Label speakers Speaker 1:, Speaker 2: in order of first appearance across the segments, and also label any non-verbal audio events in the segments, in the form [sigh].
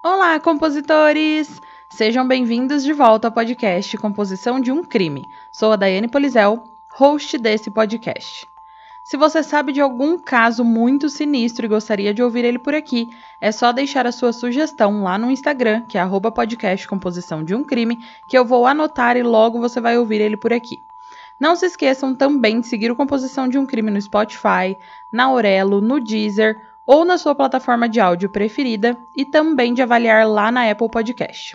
Speaker 1: Olá, compositores! Sejam bem-vindos de volta ao podcast Composição de um Crime. Sou a Daiane Polizel, host desse podcast. Se você sabe de algum caso muito sinistro e gostaria de ouvir ele por aqui, é só deixar a sua sugestão lá no Instagram, que é podcast Composição de um Crime, que eu vou anotar e logo você vai ouvir ele por aqui. Não se esqueçam também de seguir o Composição de um Crime no Spotify, na Aurelo, no Deezer ou na sua plataforma de áudio preferida e também de avaliar lá na Apple Podcast.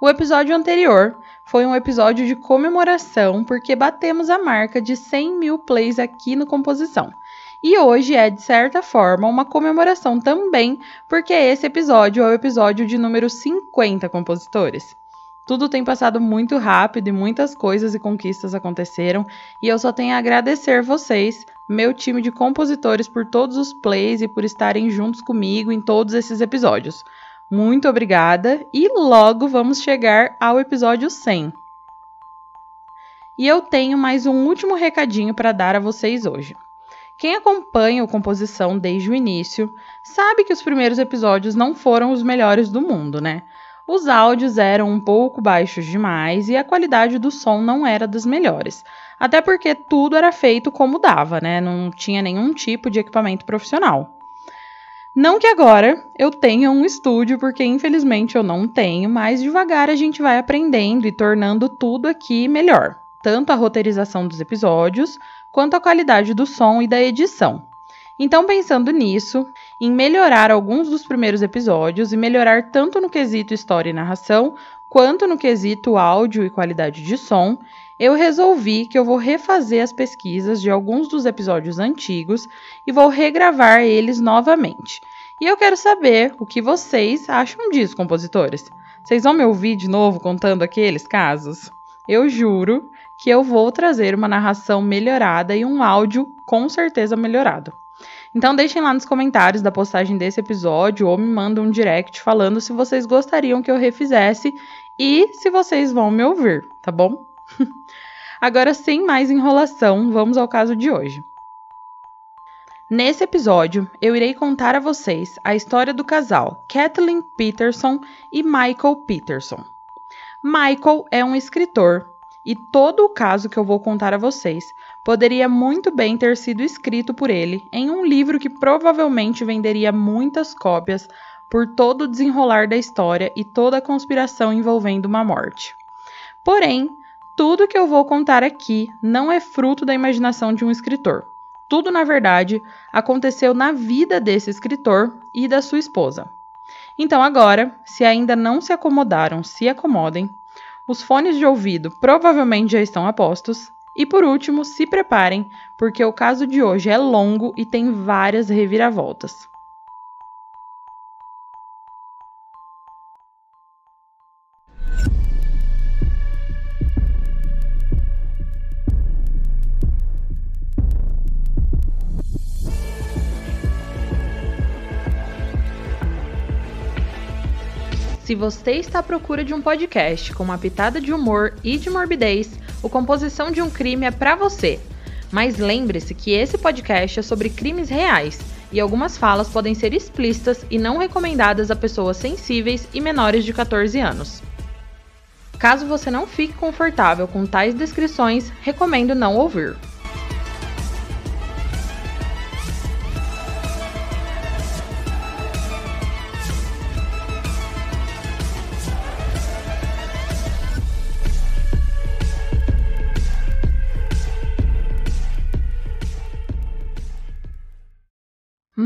Speaker 1: O episódio anterior foi um episódio de comemoração porque batemos a marca de 100 mil plays aqui no Composição. E hoje é, de certa forma, uma comemoração também, porque esse episódio é o episódio de número 50 compositores. Tudo tem passado muito rápido e muitas coisas e conquistas aconteceram, e eu só tenho a agradecer vocês, meu time de compositores, por todos os plays e por estarem juntos comigo em todos esses episódios. Muito obrigada e logo vamos chegar ao episódio 100. E eu tenho mais um último recadinho para dar a vocês hoje. Quem acompanha a composição desde o início sabe que os primeiros episódios não foram os melhores do mundo, né? Os áudios eram um pouco baixos demais e a qualidade do som não era das melhores. Até porque tudo era feito como dava, né? Não tinha nenhum tipo de equipamento profissional. Não que agora eu tenha um estúdio, porque infelizmente eu não tenho, mas devagar a gente vai aprendendo e tornando tudo aqui melhor, tanto a roteirização dos episódios, quanto a qualidade do som e da edição. Então, pensando nisso, em melhorar alguns dos primeiros episódios e melhorar tanto no quesito história e narração, quanto no quesito áudio e qualidade de som, eu resolvi que eu vou refazer as pesquisas de alguns dos episódios antigos e vou regravar eles novamente. E eu quero saber o que vocês acham disso, compositores. Vocês vão me ouvir de novo contando aqueles casos? Eu juro que eu vou trazer uma narração melhorada e um áudio com certeza melhorado. Então deixem lá nos comentários da postagem desse episódio ou me mandem um direct falando se vocês gostariam que eu refizesse e se vocês vão me ouvir, tá bom? [laughs] Agora, sem mais enrolação, vamos ao caso de hoje. Nesse episódio, eu irei contar a vocês a história do casal Kathleen Peterson e Michael Peterson. Michael é um escritor e todo o caso que eu vou contar a vocês poderia muito bem ter sido escrito por ele em um livro que provavelmente venderia muitas cópias por todo o desenrolar da história e toda a conspiração envolvendo uma morte. Porém, tudo que eu vou contar aqui não é fruto da imaginação de um escritor. Tudo, na verdade, aconteceu na vida desse escritor e da sua esposa. Então, agora, se ainda não se acomodaram, se acomodem. Os fones de ouvido provavelmente já estão a postos. E por último, se preparem, porque o caso de hoje é longo e tem várias reviravoltas. Se você está à procura de um podcast com uma pitada de humor e de morbidez, o Composição de um Crime é para você. Mas lembre-se que esse podcast é sobre crimes reais e algumas falas podem ser explícitas e não recomendadas a pessoas sensíveis e menores de 14 anos. Caso você não fique confortável com tais descrições, recomendo não ouvir.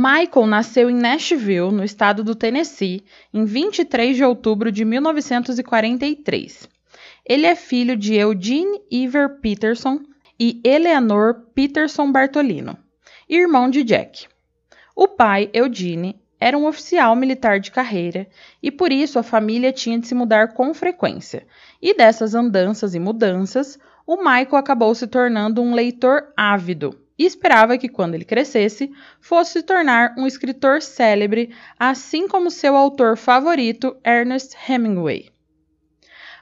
Speaker 1: Michael nasceu em Nashville, no estado do Tennessee, em 23 de outubro de 1943. Ele é filho de Eugene Iver Peterson e Eleanor Peterson Bartolino, irmão de Jack. O pai, Eugene, era um oficial militar de carreira e por isso a família tinha de se mudar com frequência. E dessas andanças e mudanças, o Michael acabou se tornando um leitor ávido e esperava que, quando ele crescesse, fosse se tornar um escritor célebre, assim como seu autor favorito, Ernest Hemingway.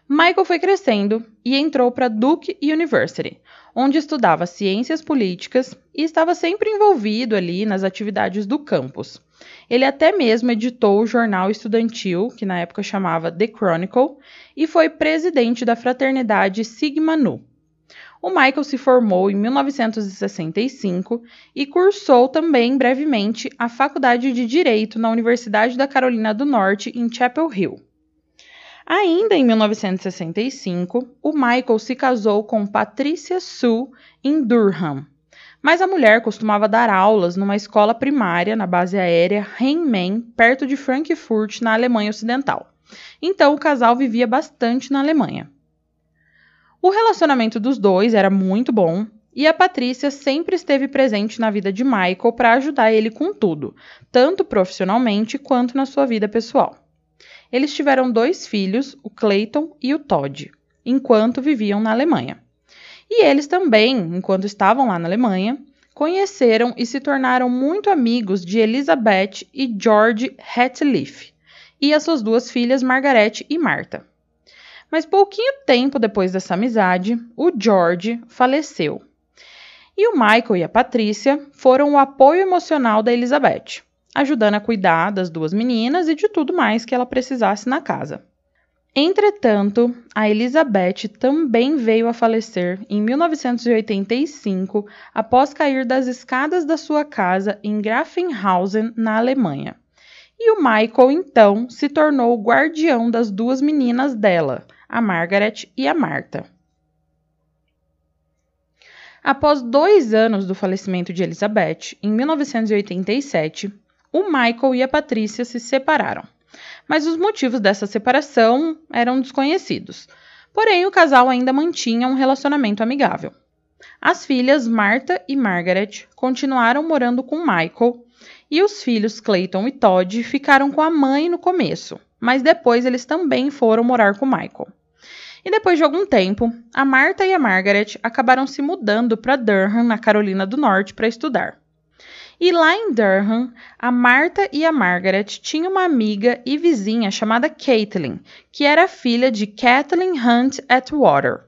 Speaker 1: Michael foi crescendo e entrou para Duke University, onde estudava ciências políticas e estava sempre envolvido ali nas atividades do campus. Ele até mesmo editou o jornal estudantil, que na época chamava The Chronicle, e foi presidente da fraternidade Sigma Nu. O Michael se formou em 1965 e cursou também brevemente a Faculdade de Direito na Universidade da Carolina do Norte, em Chapel Hill. Ainda em 1965, o Michael se casou com Patricia Sue em Durham. Mas a mulher costumava dar aulas numa escola primária na base aérea Rhein-Main, perto de Frankfurt, na Alemanha Ocidental. Então o casal vivia bastante na Alemanha. O relacionamento dos dois era muito bom e a Patrícia sempre esteve presente na vida de Michael para ajudar ele com tudo, tanto profissionalmente quanto na sua vida pessoal. Eles tiveram dois filhos, o Clayton e o Todd, enquanto viviam na Alemanha. E eles também, enquanto estavam lá na Alemanha, conheceram e se tornaram muito amigos de Elizabeth e George Hatliff e as suas duas filhas Margaret e Martha. Mas pouquinho tempo depois dessa amizade, o George faleceu. E o Michael e a Patrícia foram o apoio emocional da Elizabeth ajudando a cuidar das duas meninas e de tudo mais que ela precisasse na casa. Entretanto, a Elizabeth também veio a falecer em 1985 após cair das escadas da sua casa em Grafenhausen, na Alemanha. E o Michael então se tornou o guardião das duas meninas dela, a Margaret e a Marta. Após dois anos do falecimento de Elizabeth, em 1987, o Michael e a Patrícia se separaram. Mas os motivos dessa separação eram desconhecidos. Porém, o casal ainda mantinha um relacionamento amigável. As filhas Martha e Margaret continuaram morando com Michael e os filhos Clayton e Todd ficaram com a mãe no começo, mas depois eles também foram morar com Michael. E depois de algum tempo, a Martha e a Margaret acabaram se mudando para Durham, na Carolina do Norte, para estudar. E lá em Durham, a Marta e a Margaret tinham uma amiga e vizinha chamada Caitlin, que era filha de Kathleen Hunt Atwater.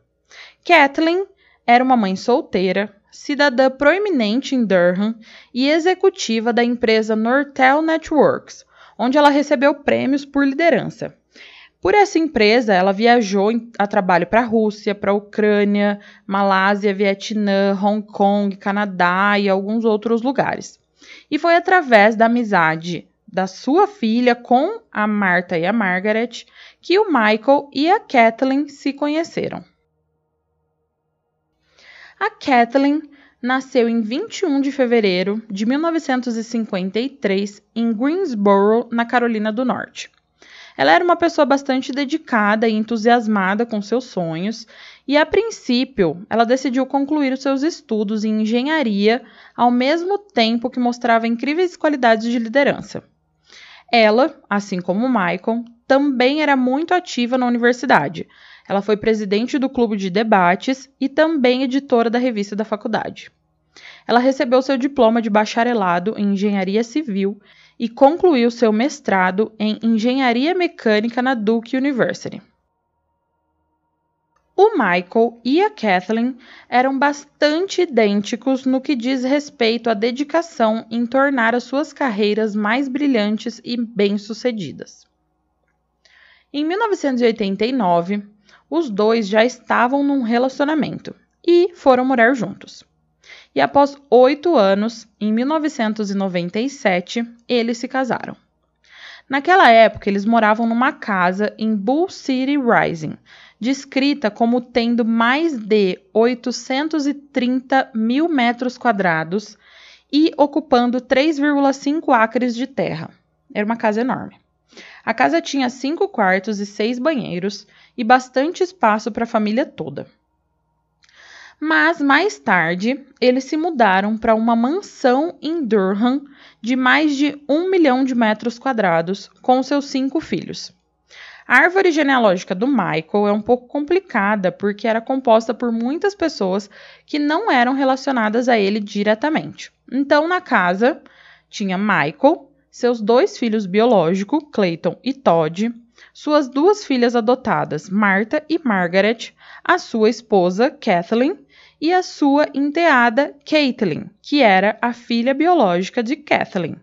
Speaker 1: Kathleen era uma mãe solteira, cidadã proeminente em Durham e executiva da empresa Nortel Networks, onde ela recebeu prêmios por liderança. Por essa empresa, ela viajou a trabalho para a Rússia, para a Ucrânia, Malásia, Vietnã, Hong Kong, Canadá e alguns outros lugares. E foi através da amizade da sua filha com a Marta e a Margaret que o Michael e a Kathleen se conheceram. A Kathleen nasceu em 21 de fevereiro de 1953 em Greensboro, na Carolina do Norte. Ela era uma pessoa bastante dedicada e entusiasmada com seus sonhos, e a princípio ela decidiu concluir os seus estudos em engenharia ao mesmo tempo que mostrava incríveis qualidades de liderança. Ela, assim como Michael, também era muito ativa na universidade. Ela foi presidente do clube de debates e também editora da revista da faculdade. Ela recebeu seu diploma de bacharelado em engenharia civil e concluiu seu mestrado em Engenharia Mecânica na Duke University. O Michael e a Kathleen eram bastante idênticos no que diz respeito à dedicação em tornar as suas carreiras mais brilhantes e bem-sucedidas. Em 1989, os dois já estavam num relacionamento e foram morar juntos e após oito anos, em 1997, eles se casaram. Naquela época, eles moravam numa casa em Bull City Rising, descrita como tendo mais de 830 mil metros quadrados e ocupando 3,5 acres de terra. Era uma casa enorme. A casa tinha cinco quartos e seis banheiros e bastante espaço para a família toda. Mas mais tarde, eles se mudaram para uma mansão em Durham de mais de um milhão de metros quadrados com seus cinco filhos. A árvore genealógica do Michael é um pouco complicada porque era composta por muitas pessoas que não eram relacionadas a ele diretamente. Então, na casa, tinha Michael, seus dois filhos biológicos, Clayton e Todd, suas duas filhas adotadas, Martha e Margaret, a sua esposa, Kathleen, e a sua enteada Caitlin, que era a filha biológica de Kathleen.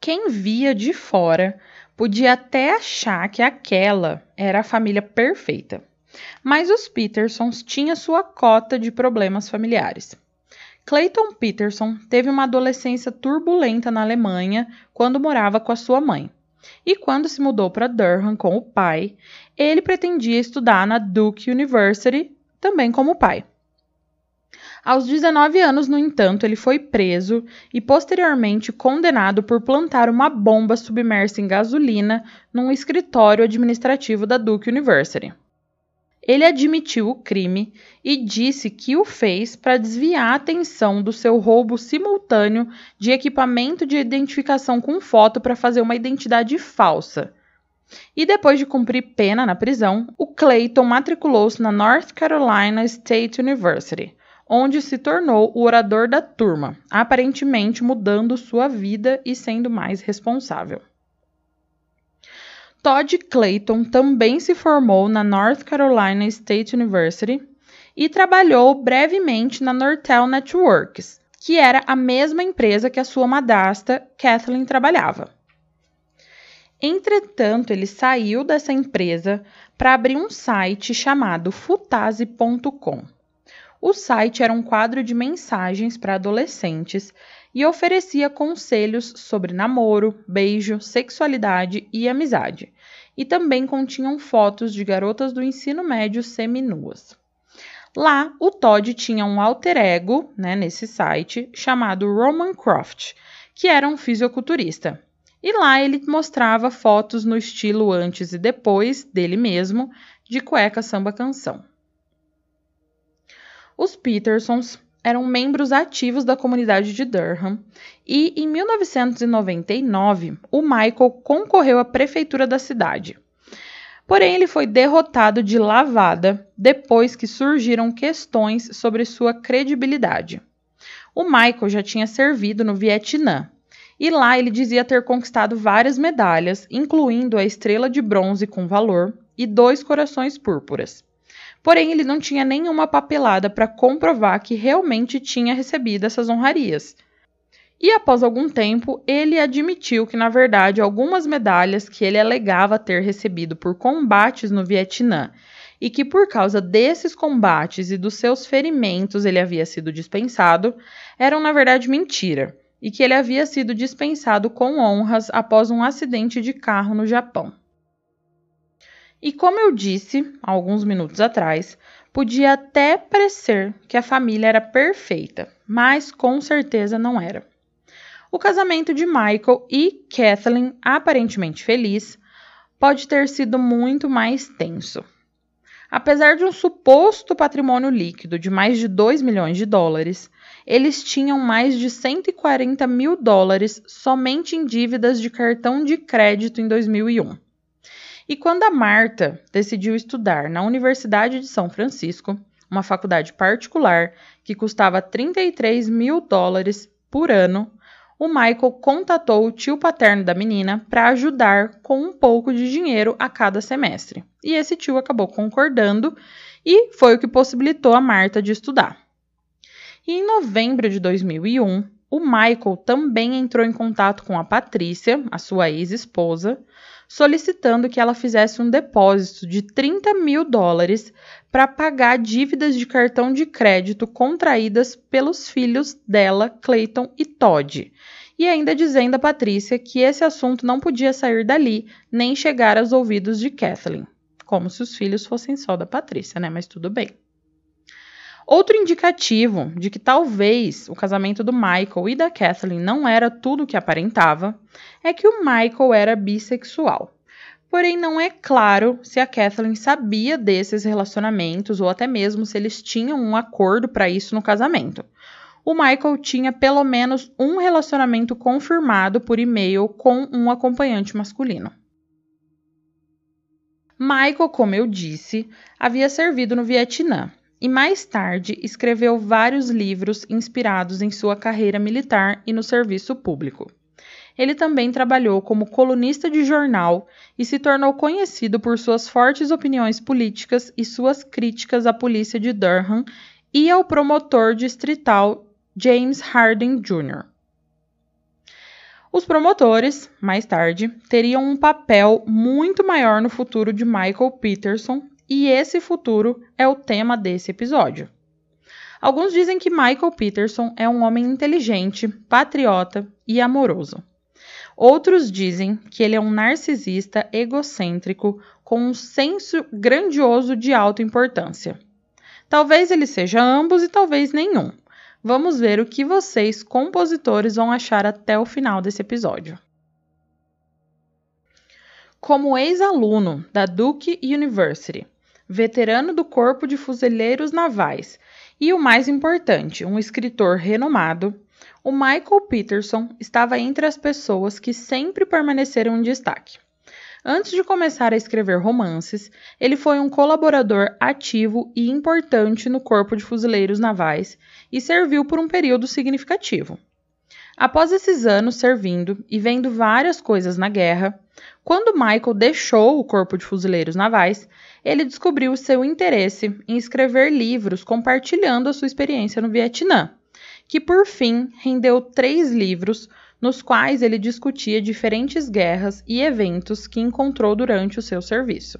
Speaker 1: Quem via de fora podia até achar que aquela era a família perfeita. Mas os Petersons tinham sua cota de problemas familiares. Clayton Peterson teve uma adolescência turbulenta na Alemanha quando morava com a sua mãe. E quando se mudou para Durham com o pai, ele pretendia estudar na Duke University, também como pai. Aos 19 anos, no entanto, ele foi preso e posteriormente condenado por plantar uma bomba submersa em gasolina num escritório administrativo da Duke University. Ele admitiu o crime e disse que o fez para desviar a atenção do seu roubo simultâneo de equipamento de identificação com foto para fazer uma identidade falsa. E depois de cumprir pena na prisão, o Clayton matriculou-se na North Carolina State University, onde se tornou o orador da turma, aparentemente mudando sua vida e sendo mais responsável. Todd Clayton também se formou na North Carolina State University e trabalhou brevemente na Nortel Networks, que era a mesma empresa que a sua madrasta Kathleen trabalhava. Entretanto, ele saiu dessa empresa para abrir um site chamado futase.com. O site era um quadro de mensagens para adolescentes e oferecia conselhos sobre namoro, beijo, sexualidade e amizade, e também continham fotos de garotas do ensino médio seminuas. Lá, o Todd tinha um alter ego, né, nesse site, chamado Roman Croft, que era um fisiculturista. E lá ele mostrava fotos no estilo antes e depois dele mesmo, de cueca samba canção. Os Petersons eram membros ativos da comunidade de Durham e, em 1999, o Michael concorreu à prefeitura da cidade. Porém, ele foi derrotado de lavada depois que surgiram questões sobre sua credibilidade. O Michael já tinha servido no Vietnã e lá ele dizia ter conquistado várias medalhas, incluindo a estrela de bronze com valor e dois corações púrpuras. Porém, ele não tinha nenhuma papelada para comprovar que realmente tinha recebido essas honrarias. E após algum tempo, ele admitiu que, na verdade, algumas medalhas que ele alegava ter recebido por combates no Vietnã e que por causa desses combates e dos seus ferimentos ele havia sido dispensado, eram na verdade mentira, e que ele havia sido dispensado com honras após um acidente de carro no Japão. E como eu disse alguns minutos atrás, podia até parecer que a família era perfeita, mas com certeza não era. O casamento de Michael e Kathleen, aparentemente feliz, pode ter sido muito mais tenso. Apesar de um suposto patrimônio líquido de mais de 2 milhões de dólares, eles tinham mais de 140 mil dólares somente em dívidas de cartão de crédito em 2001. E quando a Marta decidiu estudar na Universidade de São Francisco, uma faculdade particular que custava 33 mil dólares por ano, o Michael contatou o tio paterno da menina para ajudar com um pouco de dinheiro a cada semestre. E esse tio acabou concordando e foi o que possibilitou a Marta de estudar. E em novembro de 2001, o Michael também entrou em contato com a Patrícia, a sua ex-esposa, solicitando que ela fizesse um depósito de 30 mil dólares para pagar dívidas de cartão de crédito contraídas pelos filhos dela, Clayton e Todd. E ainda dizendo a Patrícia que esse assunto não podia sair dali nem chegar aos ouvidos de Kathleen. Como se os filhos fossem só da Patrícia, né? Mas tudo bem. Outro indicativo de que talvez o casamento do Michael e da Kathleen não era tudo o que aparentava é que o Michael era bissexual. Porém, não é claro se a Kathleen sabia desses relacionamentos ou até mesmo se eles tinham um acordo para isso no casamento. O Michael tinha pelo menos um relacionamento confirmado por e-mail com um acompanhante masculino. Michael, como eu disse, havia servido no Vietnã e mais tarde escreveu vários livros inspirados em sua carreira militar e no serviço público. ele também trabalhou como colunista de jornal e se tornou conhecido por suas fortes opiniões políticas e suas críticas à polícia de Durham e ao promotor distrital James Harding Jr. Os promotores, mais tarde, teriam um papel muito maior no futuro de Michael Peterson, e esse futuro é o tema desse episódio. Alguns dizem que Michael Peterson é um homem inteligente, patriota e amoroso. Outros dizem que ele é um narcisista egocêntrico com um senso grandioso de autoimportância. Talvez ele seja ambos e talvez nenhum. Vamos ver o que vocês, compositores, vão achar até o final desse episódio. Como ex-aluno da Duke University, veterano do Corpo de Fuzileiros Navais e o mais importante, um escritor renomado, o Michael Peterson estava entre as pessoas que sempre permaneceram em destaque. Antes de começar a escrever romances, ele foi um colaborador ativo e importante no Corpo de Fuzileiros Navais e serviu por um período significativo. Após esses anos servindo e vendo várias coisas na guerra, quando Michael deixou o Corpo de Fuzileiros Navais, ele descobriu seu interesse em escrever livros compartilhando a sua experiência no Vietnã que por fim rendeu três livros nos quais ele discutia diferentes guerras e eventos que encontrou durante o seu serviço.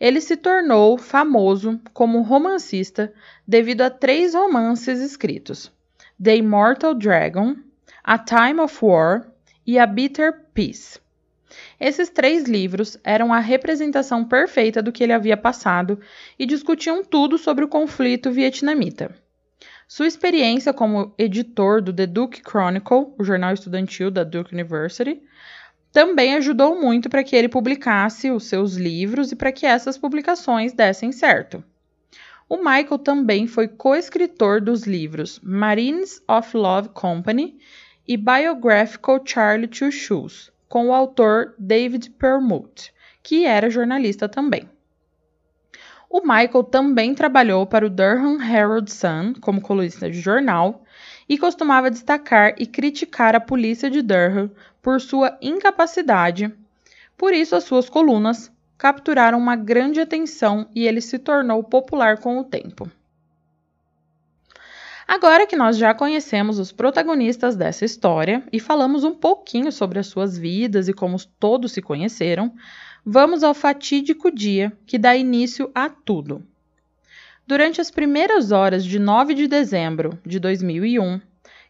Speaker 1: Ele se tornou famoso como romancista devido a três romances escritos: The Immortal Dragon, A Time of War e A Bitter Peace. Esses três livros eram a representação perfeita do que ele havia passado e discutiam tudo sobre o conflito vietnamita. Sua experiência como editor do The Duke Chronicle, o jornal estudantil da Duke University, também ajudou muito para que ele publicasse os seus livros e para que essas publicações dessem certo. O Michael também foi co-escritor dos livros Marines of Love Company e Biographical Charlie Two Shoes, com o autor David Perlmutt, que era jornalista também. O Michael também trabalhou para o Durham Herald Sun como colunista de jornal e costumava destacar e criticar a polícia de Durham por sua incapacidade. Por isso, as suas colunas capturaram uma grande atenção e ele se tornou popular com o tempo. Agora que nós já conhecemos os protagonistas dessa história e falamos um pouquinho sobre as suas vidas e como todos se conheceram, vamos ao fatídico dia que dá início a tudo. Durante as primeiras horas de 9 de dezembro de 2001,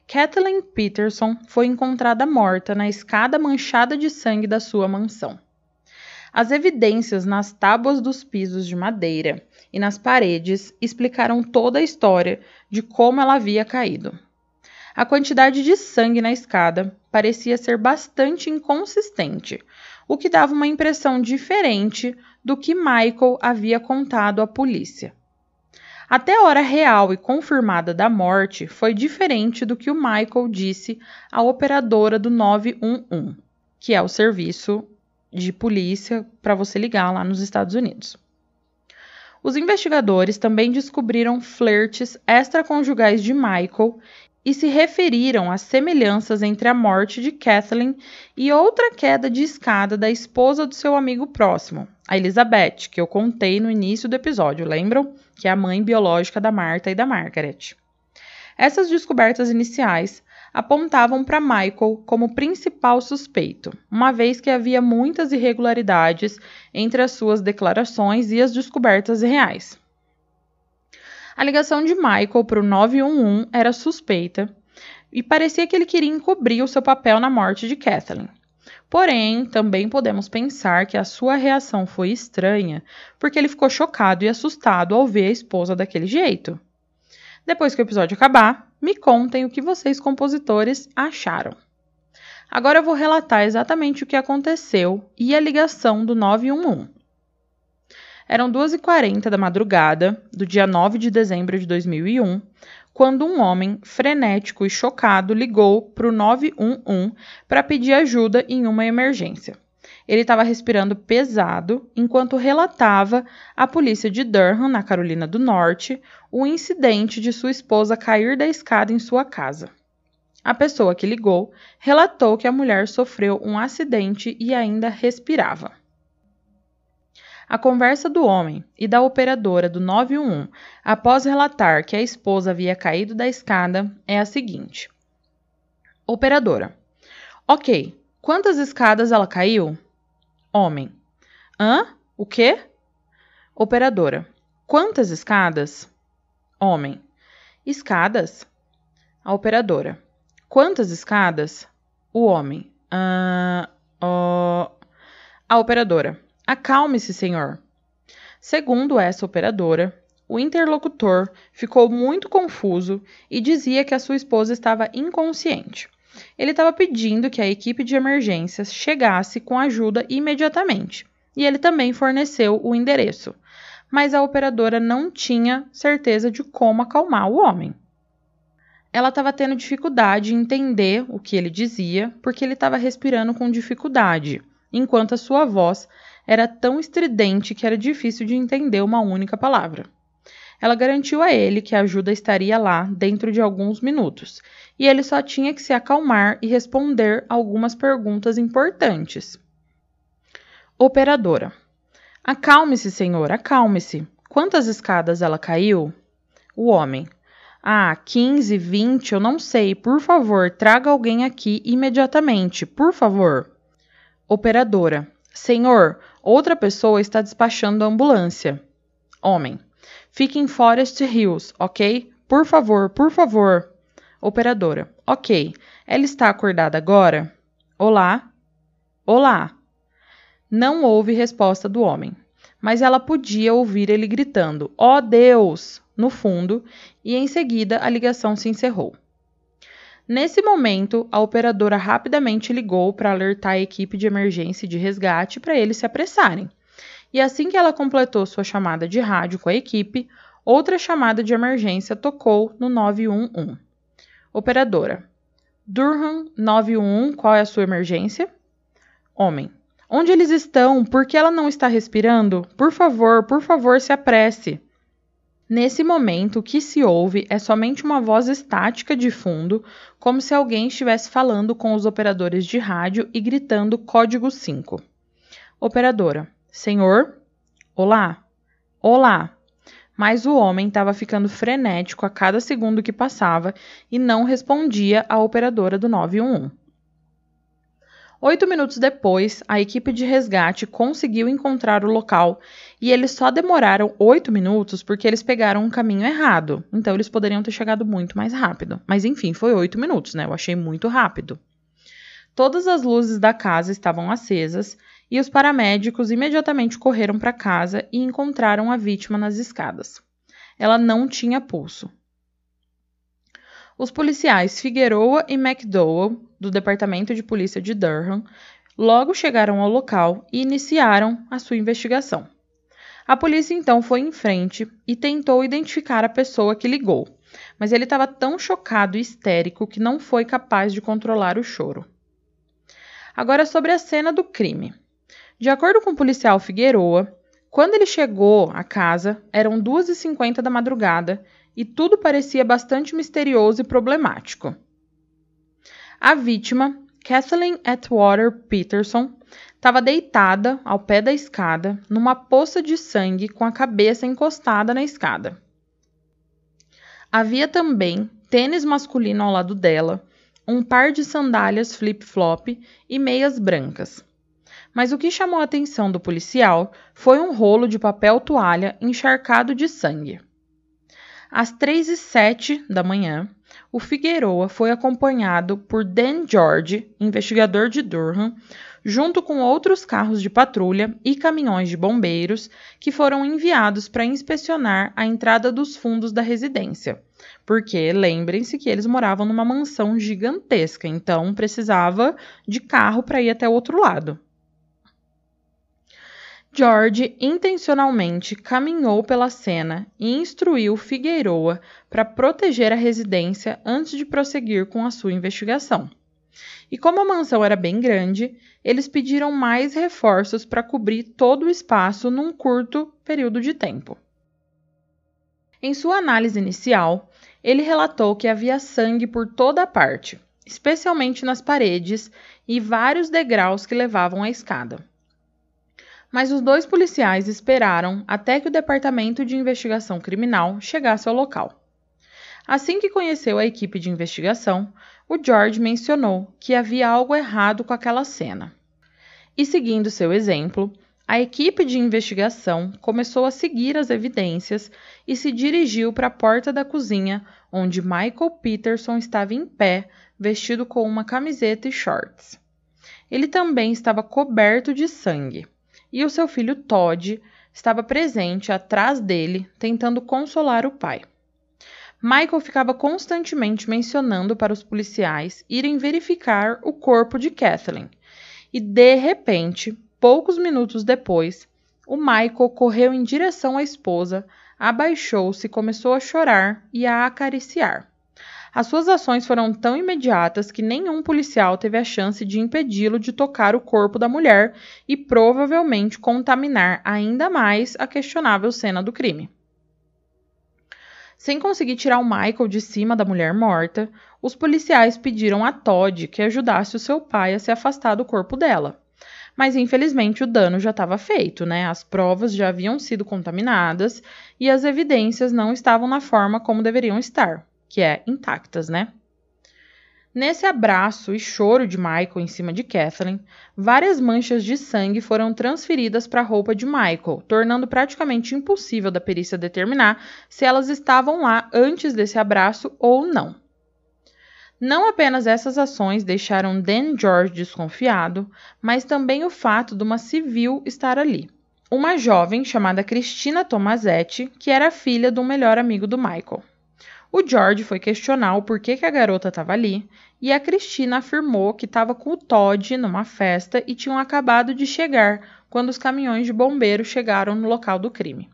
Speaker 1: Kathleen Peterson foi encontrada morta na escada manchada de sangue da sua mansão. As evidências nas tábuas dos pisos de madeira e nas paredes explicaram toda a história de como ela havia caído. A quantidade de sangue na escada parecia ser bastante inconsistente, o que dava uma impressão diferente do que Michael havia contado à polícia. Até a hora real e confirmada da morte foi diferente do que o Michael disse à operadora do 911, que é o serviço de polícia para você ligar lá nos Estados Unidos. Os investigadores também descobriram flertes extraconjugais de Michael e se referiram às semelhanças entre a morte de Kathleen e outra queda de escada da esposa do seu amigo próximo, a Elizabeth, que eu contei no início do episódio, lembram? Que é a mãe biológica da Marta e da Margaret. Essas descobertas iniciais apontavam para Michael como principal suspeito, uma vez que havia muitas irregularidades entre as suas declarações e as descobertas reais. A ligação de Michael para o 911 era suspeita e parecia que ele queria encobrir o seu papel na morte de Kathleen. Porém, também podemos pensar que a sua reação foi estranha, porque ele ficou chocado e assustado ao ver a esposa daquele jeito. Depois que o episódio acabar, me contem o que vocês, compositores, acharam. Agora eu vou relatar exatamente o que aconteceu e a ligação do 911. Eram 2h40 da madrugada do dia 9 de dezembro de 2001, quando um homem frenético e chocado ligou para o 911 para pedir ajuda em uma emergência. Ele estava respirando pesado enquanto relatava à polícia de Durham, na Carolina do Norte, o incidente de sua esposa cair da escada em sua casa. A pessoa que ligou relatou que a mulher sofreu um acidente e ainda respirava. A conversa do homem e da operadora do 911 após relatar que a esposa havia caído da escada é a seguinte: Operadora. Ok, quantas escadas ela caiu? Homem. Hã? O quê? Operadora. Quantas escadas? Homem. Escadas? A operadora. Quantas escadas? O homem. Ah, oh. A operadora. Acalme-se, senhor. Segundo essa operadora, o interlocutor ficou muito confuso e dizia que a sua esposa estava inconsciente. Ele estava pedindo que a equipe de emergências chegasse com ajuda imediatamente, e ele também forneceu o endereço, mas a operadora não tinha certeza de como acalmar o homem. Ela estava tendo dificuldade em entender o que ele dizia, porque ele estava respirando com dificuldade, enquanto a sua voz era tão estridente que era difícil de entender uma única palavra. Ela garantiu a ele que a ajuda estaria lá dentro de alguns minutos, e ele só tinha que se acalmar e responder algumas perguntas importantes. Operadora. Acalme-se, senhor, acalme-se. Quantas escadas ela caiu? O homem. Ah, 15, 20, eu não sei. Por favor, traga alguém aqui imediatamente, por favor. Operadora. Senhor, outra pessoa está despachando a ambulância. Homem. Fique em Forest Hills, ok? Por favor, por favor. Operadora. Ok. Ela está acordada agora? Olá? Olá. Não houve resposta do homem, mas ela podia ouvir ele gritando: Ó oh, Deus! no fundo, e em seguida a ligação se encerrou. Nesse momento, a operadora rapidamente ligou para alertar a equipe de emergência e de resgate para eles se apressarem e assim que ela completou sua chamada de rádio com a equipe, outra chamada de emergência tocou no 911. Operadora. Durham 911, qual é a sua emergência? Homem. Onde eles estão? Por que ela não está respirando? Por favor, por favor, se apresse. Nesse momento, o que se ouve é somente uma voz estática de fundo, como se alguém estivesse falando com os operadores de rádio e gritando código 5. Operadora. Senhor? Olá? Olá! Mas o homem estava ficando frenético a cada segundo que passava e não respondia à operadora do 911. Oito minutos depois, a equipe de resgate conseguiu encontrar o local e eles só demoraram oito minutos porque eles pegaram um caminho errado. Então eles poderiam ter chegado muito mais rápido. Mas enfim, foi oito minutos, né? Eu achei muito rápido. Todas as luzes da casa estavam acesas e os paramédicos imediatamente correram para casa e encontraram a vítima nas escadas. Ela não tinha pulso. Os policiais Figueroa e McDowell, do Departamento de Polícia de Durham, logo chegaram ao local e iniciaram a sua investigação. A polícia então foi em frente e tentou identificar a pessoa que ligou, mas ele estava tão chocado e histérico que não foi capaz de controlar o choro. Agora sobre a cena do crime. De acordo com o policial Figueroa, quando ele chegou à casa, eram 2h50 da madrugada e tudo parecia bastante misterioso e problemático. A vítima, Kathleen Atwater Peterson, estava deitada ao pé da escada, numa poça de sangue com a cabeça encostada na escada. Havia também tênis masculino ao lado dela, um par de sandálias flip-flop e meias brancas. Mas o que chamou a atenção do policial foi um rolo de papel toalha encharcado de sangue. Às 3 e 07 da manhã, o Figueroa foi acompanhado por Dan George, investigador de Durham, junto com outros carros de patrulha e caminhões de bombeiros que foram enviados para inspecionar a entrada dos fundos da residência. Porque lembrem-se que eles moravam numa mansão gigantesca, então precisava de carro para ir até o outro lado. George intencionalmente caminhou pela cena e instruiu Figueiroa para proteger a residência antes de prosseguir com a sua investigação. E como a mansão era bem grande, eles pediram mais reforços para cobrir todo o espaço num curto período de tempo. Em sua análise inicial, ele relatou que havia sangue por toda a parte, especialmente nas paredes e vários degraus que levavam à escada. Mas os dois policiais esperaram até que o Departamento de Investigação Criminal chegasse ao local. Assim que conheceu a equipe de investigação, o George mencionou que havia algo errado com aquela cena. E seguindo seu exemplo, a equipe de investigação começou a seguir as evidências e se dirigiu para a porta da cozinha, onde Michael Peterson estava em pé, vestido com uma camiseta e shorts. Ele também estava coberto de sangue, e o seu filho Todd estava presente atrás dele, tentando consolar o pai. Michael ficava constantemente mencionando para os policiais irem verificar o corpo de Kathleen, e de repente Poucos minutos depois, o Michael correu em direção à esposa, abaixou-se, começou a chorar e a acariciar. As suas ações foram tão imediatas que nenhum policial teve a chance de impedi-lo de tocar o corpo da mulher e provavelmente contaminar ainda mais a questionável cena do crime. Sem conseguir tirar o Michael de cima da mulher morta, os policiais pediram a Todd que ajudasse o seu pai a se afastar do corpo dela mas infelizmente o dano já estava feito, né? As provas já haviam sido contaminadas e as evidências não estavam na forma como deveriam estar, que é intactas, né? Nesse abraço e choro de Michael em cima de Kathleen, várias manchas de sangue foram transferidas para a roupa de Michael, tornando praticamente impossível da perícia determinar se elas estavam lá antes desse abraço ou não. Não apenas essas ações deixaram Dan George desconfiado, mas também o fato de uma civil estar ali. Uma jovem chamada Cristina Tomazetti, que era filha do melhor amigo do Michael. O George foi questionar o porquê que a garota estava ali, e a Cristina afirmou que estava com o Todd numa festa e tinham acabado de chegar quando os caminhões de bombeiro chegaram no local do crime.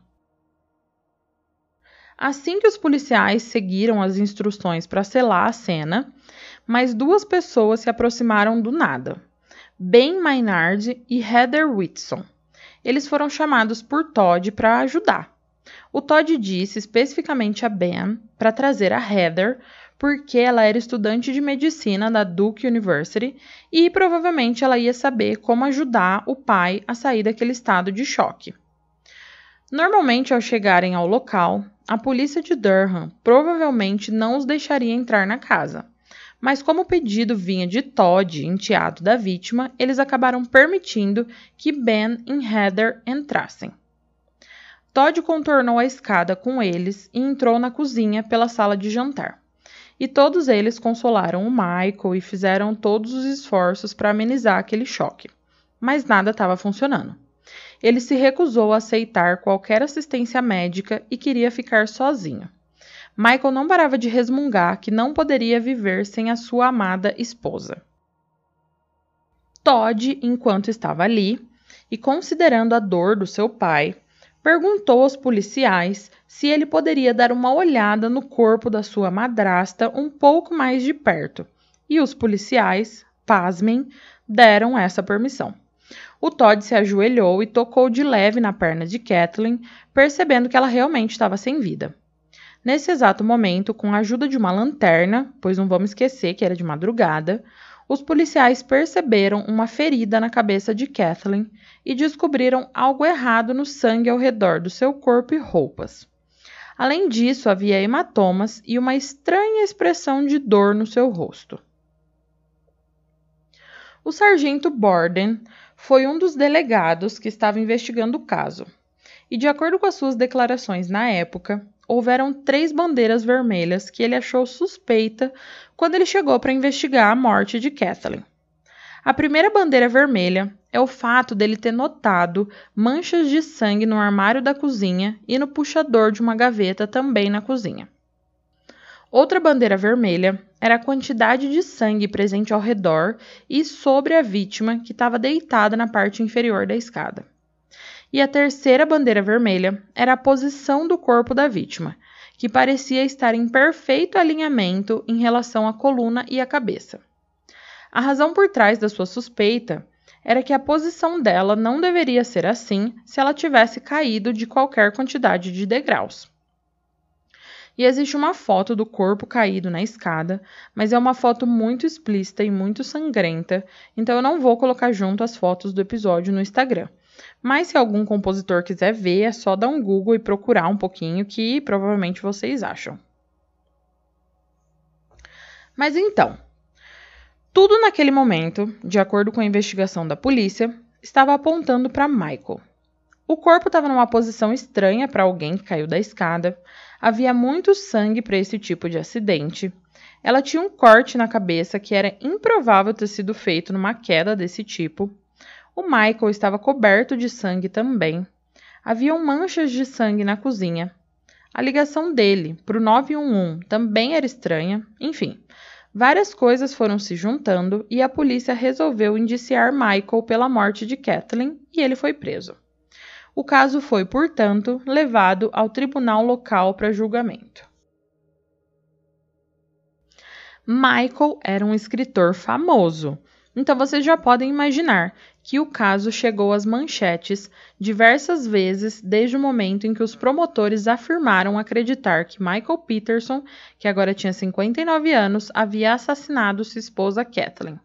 Speaker 1: Assim que os policiais seguiram as instruções para selar a cena, mais duas pessoas se aproximaram do nada: Ben Maynard e Heather Whitson. Eles foram chamados por Todd para ajudar. O Todd disse especificamente a Ben para trazer a Heather porque ela era estudante de medicina da Duke University e provavelmente ela ia saber como ajudar o pai a sair daquele estado de choque. Normalmente, ao chegarem ao local, a polícia de Durham provavelmente não os deixaria entrar na casa. Mas como o pedido vinha de Todd, enteado da vítima, eles acabaram permitindo que Ben e Heather entrassem. Todd contornou a escada com eles e entrou na cozinha pela sala de jantar. E todos eles consolaram o Michael e fizeram todos os esforços para amenizar aquele choque. Mas nada estava funcionando. Ele se recusou a aceitar qualquer assistência médica e queria ficar sozinho. Michael não parava de resmungar que não poderia viver sem a sua amada esposa. Todd, enquanto estava ali, e considerando a dor do seu pai, perguntou aos policiais se ele poderia dar uma olhada no corpo da sua madrasta um pouco mais de perto. E os policiais, pasmem, deram essa permissão. O Todd se ajoelhou e tocou de leve na perna de Kathleen, percebendo que ela realmente estava sem vida. Nesse exato momento, com a ajuda de uma lanterna, pois não vamos esquecer que era de madrugada, os policiais perceberam uma ferida na cabeça de Kathleen e descobriram algo errado no sangue ao redor do seu corpo e roupas. Além disso, havia hematomas e uma estranha expressão de dor no seu rosto. O sargento Borden foi um dos delegados que estava investigando o caso. E, de acordo com as suas declarações na época, houveram três bandeiras vermelhas que ele achou suspeita quando ele chegou para investigar a morte de Kathleen. A primeira bandeira vermelha é o fato dele ter notado manchas de sangue no armário da cozinha e no puxador de uma gaveta também na cozinha. Outra bandeira vermelha era a quantidade de sangue presente ao redor e sobre a vítima que estava deitada na parte inferior da escada. E a terceira bandeira vermelha era a posição do corpo da vítima, que parecia estar em perfeito alinhamento em relação à coluna e à cabeça. A razão por trás da sua suspeita era que a posição dela não deveria ser assim se ela tivesse caído de qualquer quantidade de degraus. e existe uma foto do corpo caído na escada, mas é uma foto muito explícita e muito sangrenta, então eu não vou colocar junto as fotos do episódio no Instagram. Mas se algum compositor quiser ver, é só dar um Google e procurar um pouquinho que provavelmente vocês acham. Mas então, tudo naquele momento, de acordo com a investigação da polícia, estava apontando para Michael. O corpo estava numa posição estranha para alguém que caiu da escada. Havia muito sangue para esse tipo de acidente. Ela tinha um corte na cabeça que era improvável ter sido feito numa queda desse tipo. O Michael estava coberto de sangue também. Haviam manchas de sangue na cozinha. A ligação dele para o 911 também era estranha. Enfim, várias coisas foram se juntando e a polícia resolveu indiciar Michael pela morte de Kathleen e ele foi preso. O caso foi, portanto, levado ao tribunal local para julgamento. Michael era um escritor famoso, então vocês já podem imaginar que o caso chegou às manchetes diversas vezes desde o momento em que os promotores afirmaram acreditar que Michael Peterson, que agora tinha 59 anos, havia assassinado sua esposa Kathleen.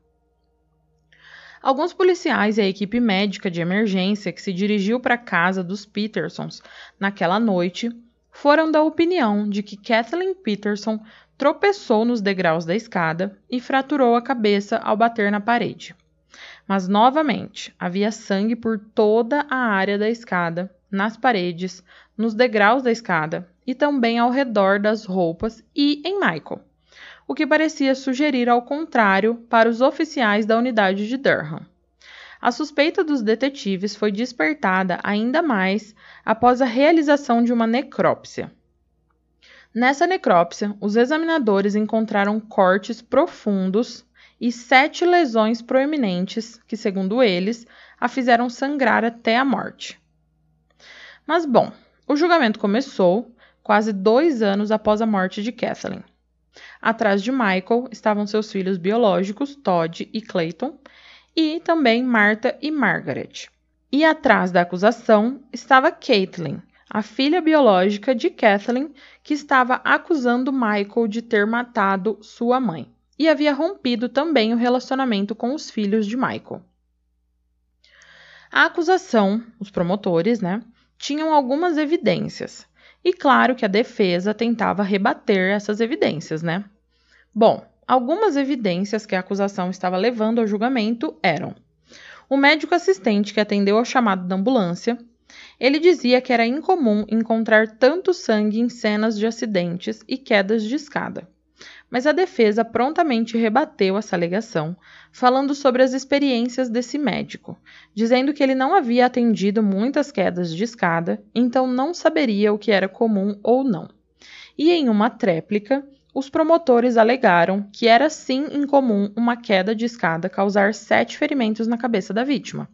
Speaker 1: Alguns policiais e a equipe médica de emergência que se dirigiu para a casa dos Petersons naquela noite foram da opinião de que Kathleen Peterson tropeçou nos degraus da escada e fraturou a cabeça ao bater na parede. Mas novamente havia sangue por toda a área da escada, nas paredes, nos degraus da escada e também ao redor das roupas e em Michael o que parecia sugerir ao contrário para os oficiais da unidade de Durham. A suspeita dos detetives foi despertada ainda mais após a realização de uma necrópsia. Nessa necrópsia, os examinadores encontraram cortes profundos e sete lesões proeminentes que, segundo eles, a fizeram sangrar até a morte. Mas, bom, o julgamento começou quase dois anos após a morte de Kathleen. Atrás de Michael estavam seus filhos biológicos, Todd e Clayton, e também Martha e Margaret. E atrás da acusação estava Caitlin, a filha biológica de Kathleen, que estava acusando Michael de ter matado sua mãe e havia rompido também o relacionamento com os filhos de Michael. A acusação, os promotores, né, tinham algumas evidências, e claro que a defesa tentava rebater essas evidências, né? Bom, algumas evidências que a acusação estava levando ao julgamento eram: o médico assistente que atendeu ao chamado da ambulância, ele dizia que era incomum encontrar tanto sangue em cenas de acidentes e quedas de escada mas a defesa prontamente rebateu essa alegação, falando sobre as experiências desse médico, dizendo que ele não havia atendido muitas quedas de escada, então não saberia o que era comum ou não. E em uma tréplica, os promotores alegaram que era sim incomum uma queda de escada causar sete ferimentos na cabeça da vítima.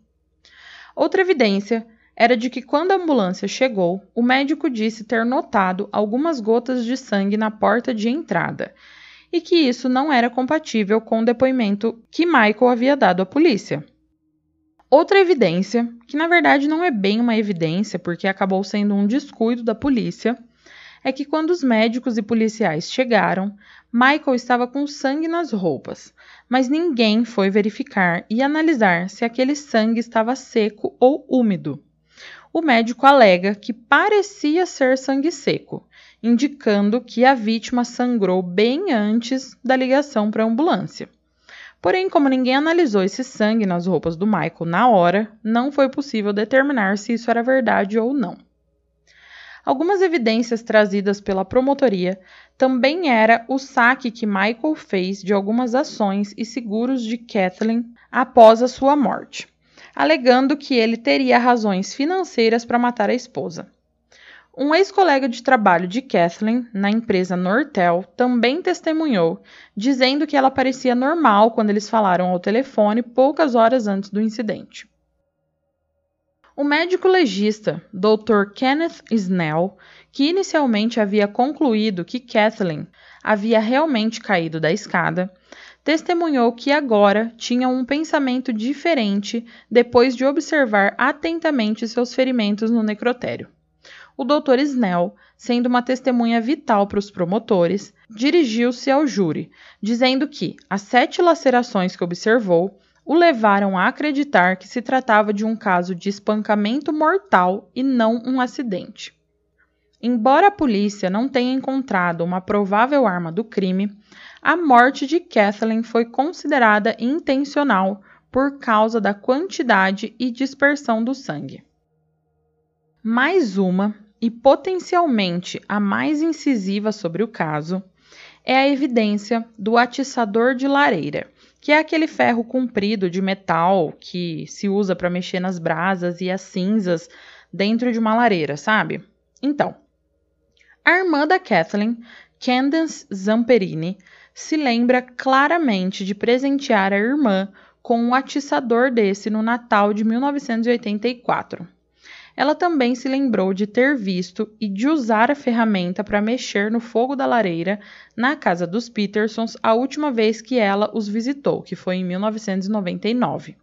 Speaker 1: Outra evidência era de que quando a ambulância chegou, o médico disse ter notado algumas gotas de sangue na porta de entrada e que isso não era compatível com o depoimento que Michael havia dado à polícia. Outra evidência, que na verdade não é bem uma evidência porque acabou sendo um descuido da polícia, é que quando os médicos e policiais chegaram, Michael estava com sangue nas roupas, mas ninguém foi verificar e analisar se aquele sangue estava seco ou úmido. O médico alega que parecia ser sangue seco, indicando que a vítima sangrou bem antes da ligação para a ambulância. Porém, como ninguém analisou esse sangue nas roupas do Michael na hora, não foi possível determinar se isso era verdade ou não. Algumas evidências trazidas pela promotoria também era o saque que Michael fez de algumas ações e seguros de Kathleen após a sua morte, alegando que ele teria razões financeiras para matar a esposa. Um ex-colega de trabalho de Kathleen, na empresa Nortel, também testemunhou, dizendo que ela parecia normal quando eles falaram ao telefone poucas horas antes do incidente. O médico legista, Dr. Kenneth Snell, que inicialmente havia concluído que Kathleen havia realmente caído da escada, testemunhou que agora tinha um pensamento diferente depois de observar atentamente seus ferimentos no necrotério o Dr. Snell sendo uma testemunha vital para os promotores, dirigiu-se ao júri, dizendo que as sete lacerações que observou o levaram a acreditar que se tratava de um caso de espancamento mortal e não um acidente. Embora a polícia não tenha encontrado uma provável arma do crime, a morte de Kathleen foi considerada intencional por causa da quantidade e dispersão do sangue. Mais uma, e potencialmente a mais incisiva sobre o caso, é a evidência do atiçador de lareira, que é aquele ferro comprido de metal que se usa para mexer nas brasas e as cinzas dentro de uma lareira, sabe? Então, a irmã da Kathleen, Candace Zamperini, se lembra claramente de presentear a irmã com um atiçador desse no Natal de 1984. Ela também se lembrou de ter visto e de usar a ferramenta para mexer no fogo da lareira na casa dos Petersons a última vez que ela os visitou, que foi em 1999.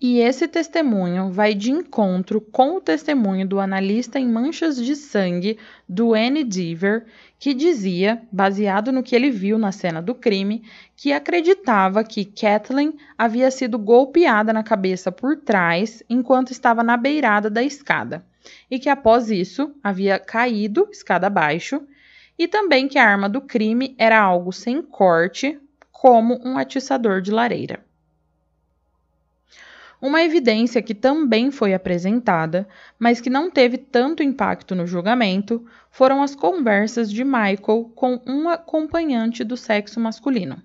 Speaker 1: E esse testemunho vai de encontro com o testemunho do analista em manchas de sangue do Annie Deaver, que dizia, baseado no que ele viu na cena do crime, que acreditava que Kathleen havia sido golpeada na cabeça por trás enquanto estava na beirada da escada, e que após isso havia caído escada abaixo, e também que a arma do crime era algo sem corte, como um atiçador de lareira. Uma evidência que também foi apresentada, mas que não teve tanto impacto no julgamento, foram as conversas de Michael com um acompanhante do sexo masculino.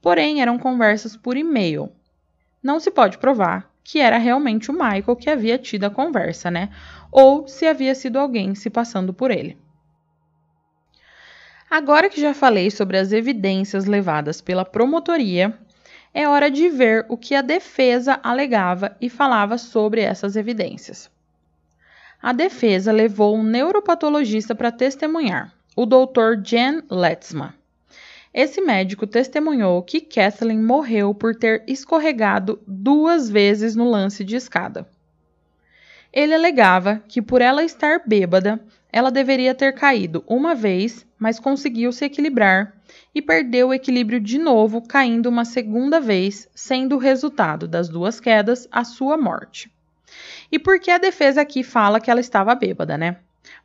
Speaker 1: Porém, eram conversas por e-mail. Não se pode provar que era realmente o Michael que havia tido a conversa, né? Ou se havia sido alguém se passando por ele. Agora que já falei sobre as evidências levadas pela promotoria, é hora de ver o que a defesa alegava e falava sobre essas evidências. A defesa levou um neuropatologista para testemunhar, o Dr. Jan Letzma. Esse médico testemunhou que Kathleen morreu por ter escorregado duas vezes no lance de escada. Ele alegava que, por ela estar bêbada, ela deveria ter caído uma vez, mas conseguiu se equilibrar e perdeu o equilíbrio de novo, caindo uma segunda vez, sendo o resultado das duas quedas a sua morte. E por que a defesa aqui fala que ela estava bêbada, né?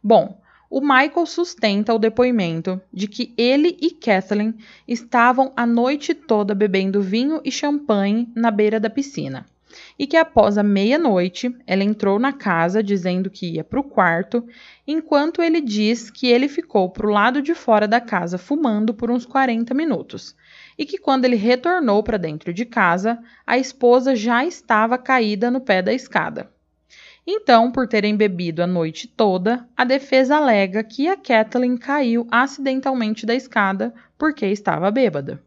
Speaker 1: Bom, o Michael sustenta o depoimento de que ele e Kathleen estavam a noite toda bebendo vinho e champanhe na beira da piscina e que após a meia-noite ela entrou na casa dizendo que ia para o quarto, enquanto ele diz que ele ficou para o lado de fora da casa fumando por uns 40 minutos, e que quando ele retornou para dentro de casa, a esposa já estava caída no pé da escada. Então, por terem bebido a noite toda, a defesa alega que a Kathleen caiu acidentalmente da escada porque estava bêbada.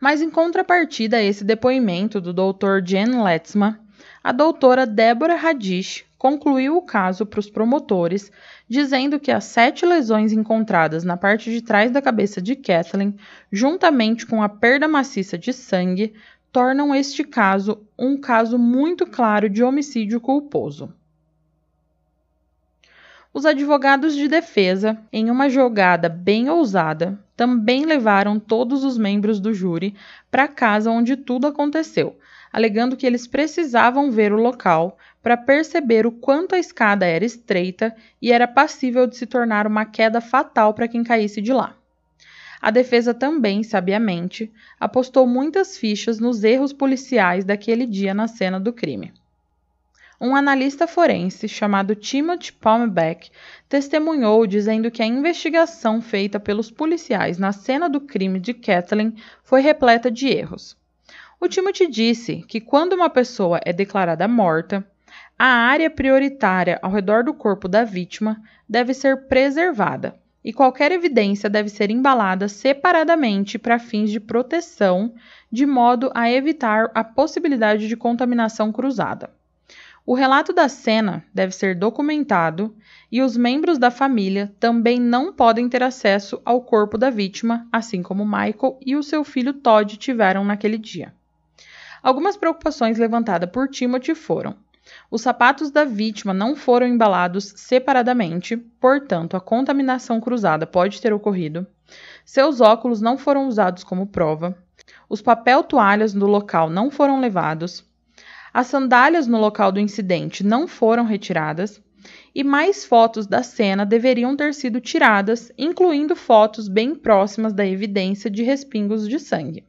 Speaker 1: Mas em contrapartida a esse depoimento do Dr. Jen Letzma, a doutora Débora Radish concluiu o caso para os promotores, dizendo que as sete lesões encontradas na parte de trás da cabeça de Kathleen, juntamente com a perda maciça de sangue, tornam este caso um caso muito claro de homicídio culposo. Os advogados de defesa, em uma jogada bem ousada, também levaram todos os membros do júri para a casa onde tudo aconteceu, alegando que eles precisavam ver o local para perceber o quanto a escada era estreita e era passível de se tornar uma queda fatal para quem caísse de lá. A defesa também, sabiamente, apostou muitas fichas nos erros policiais daquele dia na cena do crime. Um analista forense chamado Timothy Palmbeck testemunhou dizendo que a investigação feita pelos policiais na cena do crime de Kathleen foi repleta de erros. O Timothy disse que quando uma pessoa é declarada morta, a área prioritária ao redor do corpo da vítima deve ser preservada e qualquer evidência deve ser embalada separadamente para fins de proteção, de modo a evitar a possibilidade de contaminação cruzada. O relato da cena deve ser documentado e os membros da família também não podem ter acesso ao corpo da vítima, assim como Michael e o seu filho Todd tiveram naquele dia. Algumas preocupações levantadas por Timothy foram: Os sapatos da vítima não foram embalados separadamente, portanto, a contaminação cruzada pode ter ocorrido. Seus óculos não foram usados como prova. Os papel toalhas no local não foram levados. As sandálias no local do incidente não foram retiradas. E mais fotos da cena deveriam ter sido tiradas, incluindo fotos bem próximas da evidência de respingos de sangue.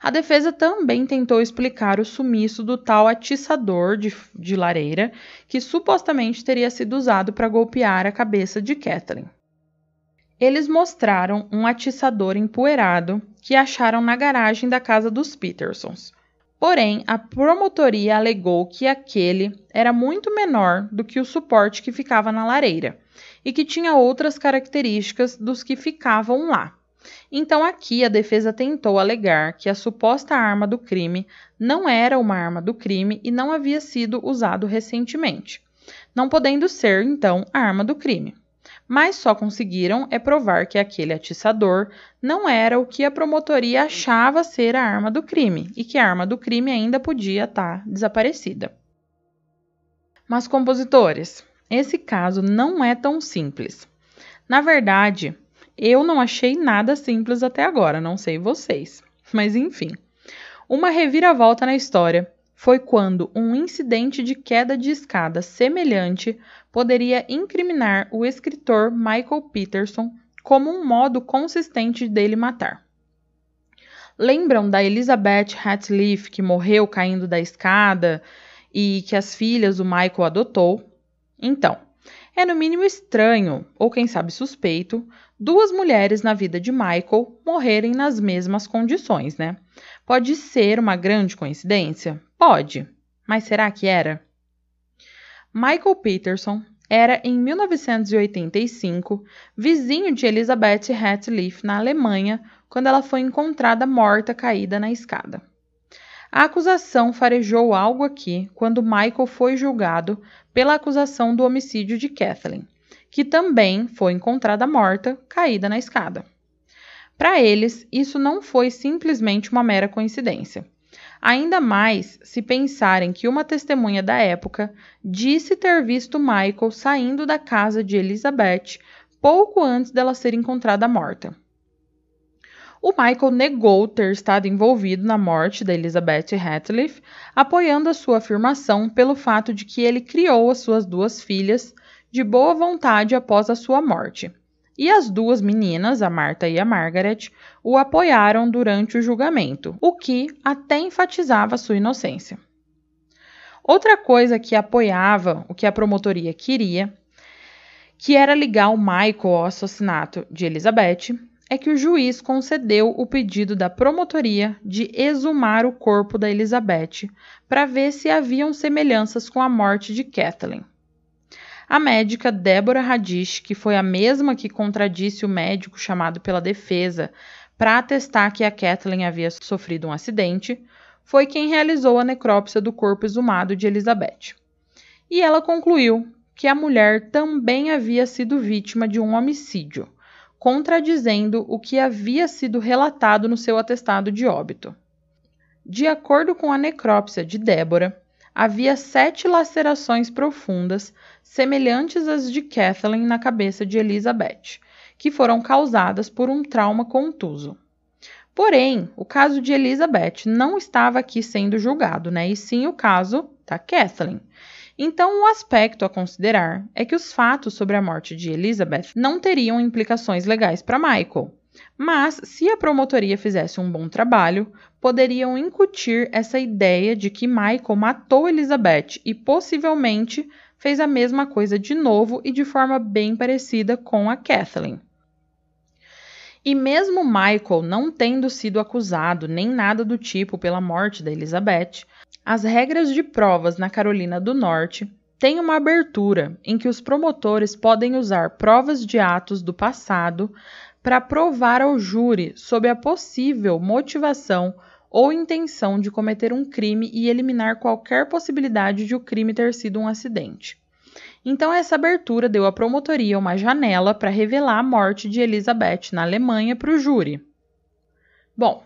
Speaker 1: A defesa também tentou explicar o sumiço do tal atiçador de, de lareira que supostamente teria sido usado para golpear a cabeça de Kathleen. Eles mostraram um atiçador empoeirado que acharam na garagem da casa dos Petersons. Porém, a promotoria alegou que aquele era muito menor do que o suporte que ficava na lareira e que tinha outras características dos que ficavam lá. Então, aqui a defesa tentou alegar que a suposta arma do crime não era uma arma do crime e não havia sido usado recentemente, não podendo ser, então, a arma do crime. Mas só conseguiram é provar que aquele atiçador não era o que a promotoria achava ser a arma do crime e que a arma do crime ainda podia estar desaparecida. Mas, compositores, esse caso não é tão simples. Na verdade, eu não achei nada simples até agora, não sei vocês. Mas enfim. Uma reviravolta na história foi quando um incidente de queda de escada semelhante poderia incriminar o escritor Michael Peterson como um modo consistente dele matar. Lembram da Elizabeth Hatleaf que morreu caindo da escada e que as filhas o Michael adotou? Então, é no mínimo estranho, ou quem sabe suspeito, duas mulheres na vida de Michael morrerem nas mesmas condições, né? Pode ser uma grande coincidência? Pode. Mas será que era? Michael Peterson era, em 1985, vizinho de Elizabeth Hatleaf na Alemanha quando ela foi encontrada morta caída na escada. A acusação farejou algo aqui quando Michael foi julgado pela acusação do homicídio de Kathleen, que também foi encontrada morta, caída na escada. Para eles, isso não foi simplesmente uma mera coincidência. Ainda mais se pensarem que uma testemunha da época disse ter visto Michael saindo da casa de Elizabeth pouco antes dela ser encontrada morta. O Michael negou ter estado envolvido na morte da Elizabeth Hatliff, apoiando a sua afirmação pelo fato de que ele criou as suas duas filhas de boa vontade após a sua morte. E as duas meninas, a Marta e a Margaret, o apoiaram durante o julgamento, o que até enfatizava sua inocência. Outra coisa que apoiava o que a promotoria queria, que era ligar o Michael ao assassinato de Elizabeth, é que o juiz concedeu o pedido da promotoria de exumar o corpo da Elizabeth para ver se haviam semelhanças com a morte de Kathleen. A médica Deborah Radish, que foi a mesma que contradisse o médico chamado pela defesa para atestar que a Kathleen havia sofrido um acidente, foi quem realizou a necrópsia do corpo exumado de Elizabeth. E ela concluiu que a mulher também havia sido vítima de um homicídio contradizendo o que havia sido relatado no seu atestado de óbito. De acordo com a necrópsia de Débora, havia sete lacerações profundas, semelhantes às de Kathleen na cabeça de Elizabeth, que foram causadas por um trauma contuso. Porém, o caso de Elizabeth não estava aqui sendo julgado, né? E sim o caso da Kathleen. Então, o aspecto a considerar é que os fatos sobre a morte de Elizabeth não teriam implicações legais para Michael. Mas, se a promotoria fizesse um bom trabalho, poderiam incutir essa ideia de que Michael matou Elizabeth e possivelmente fez a mesma coisa de novo e de forma bem parecida com a Kathleen. E mesmo Michael não tendo sido acusado nem nada do tipo pela morte da Elizabeth, as regras de provas na Carolina do Norte têm uma abertura em que os promotores podem usar provas de atos do passado para provar ao júri sobre a possível motivação ou intenção de cometer um crime e eliminar qualquer possibilidade de o crime ter sido um acidente. Então, essa abertura deu à promotoria uma janela para revelar a morte de Elizabeth na Alemanha para o júri. Bom,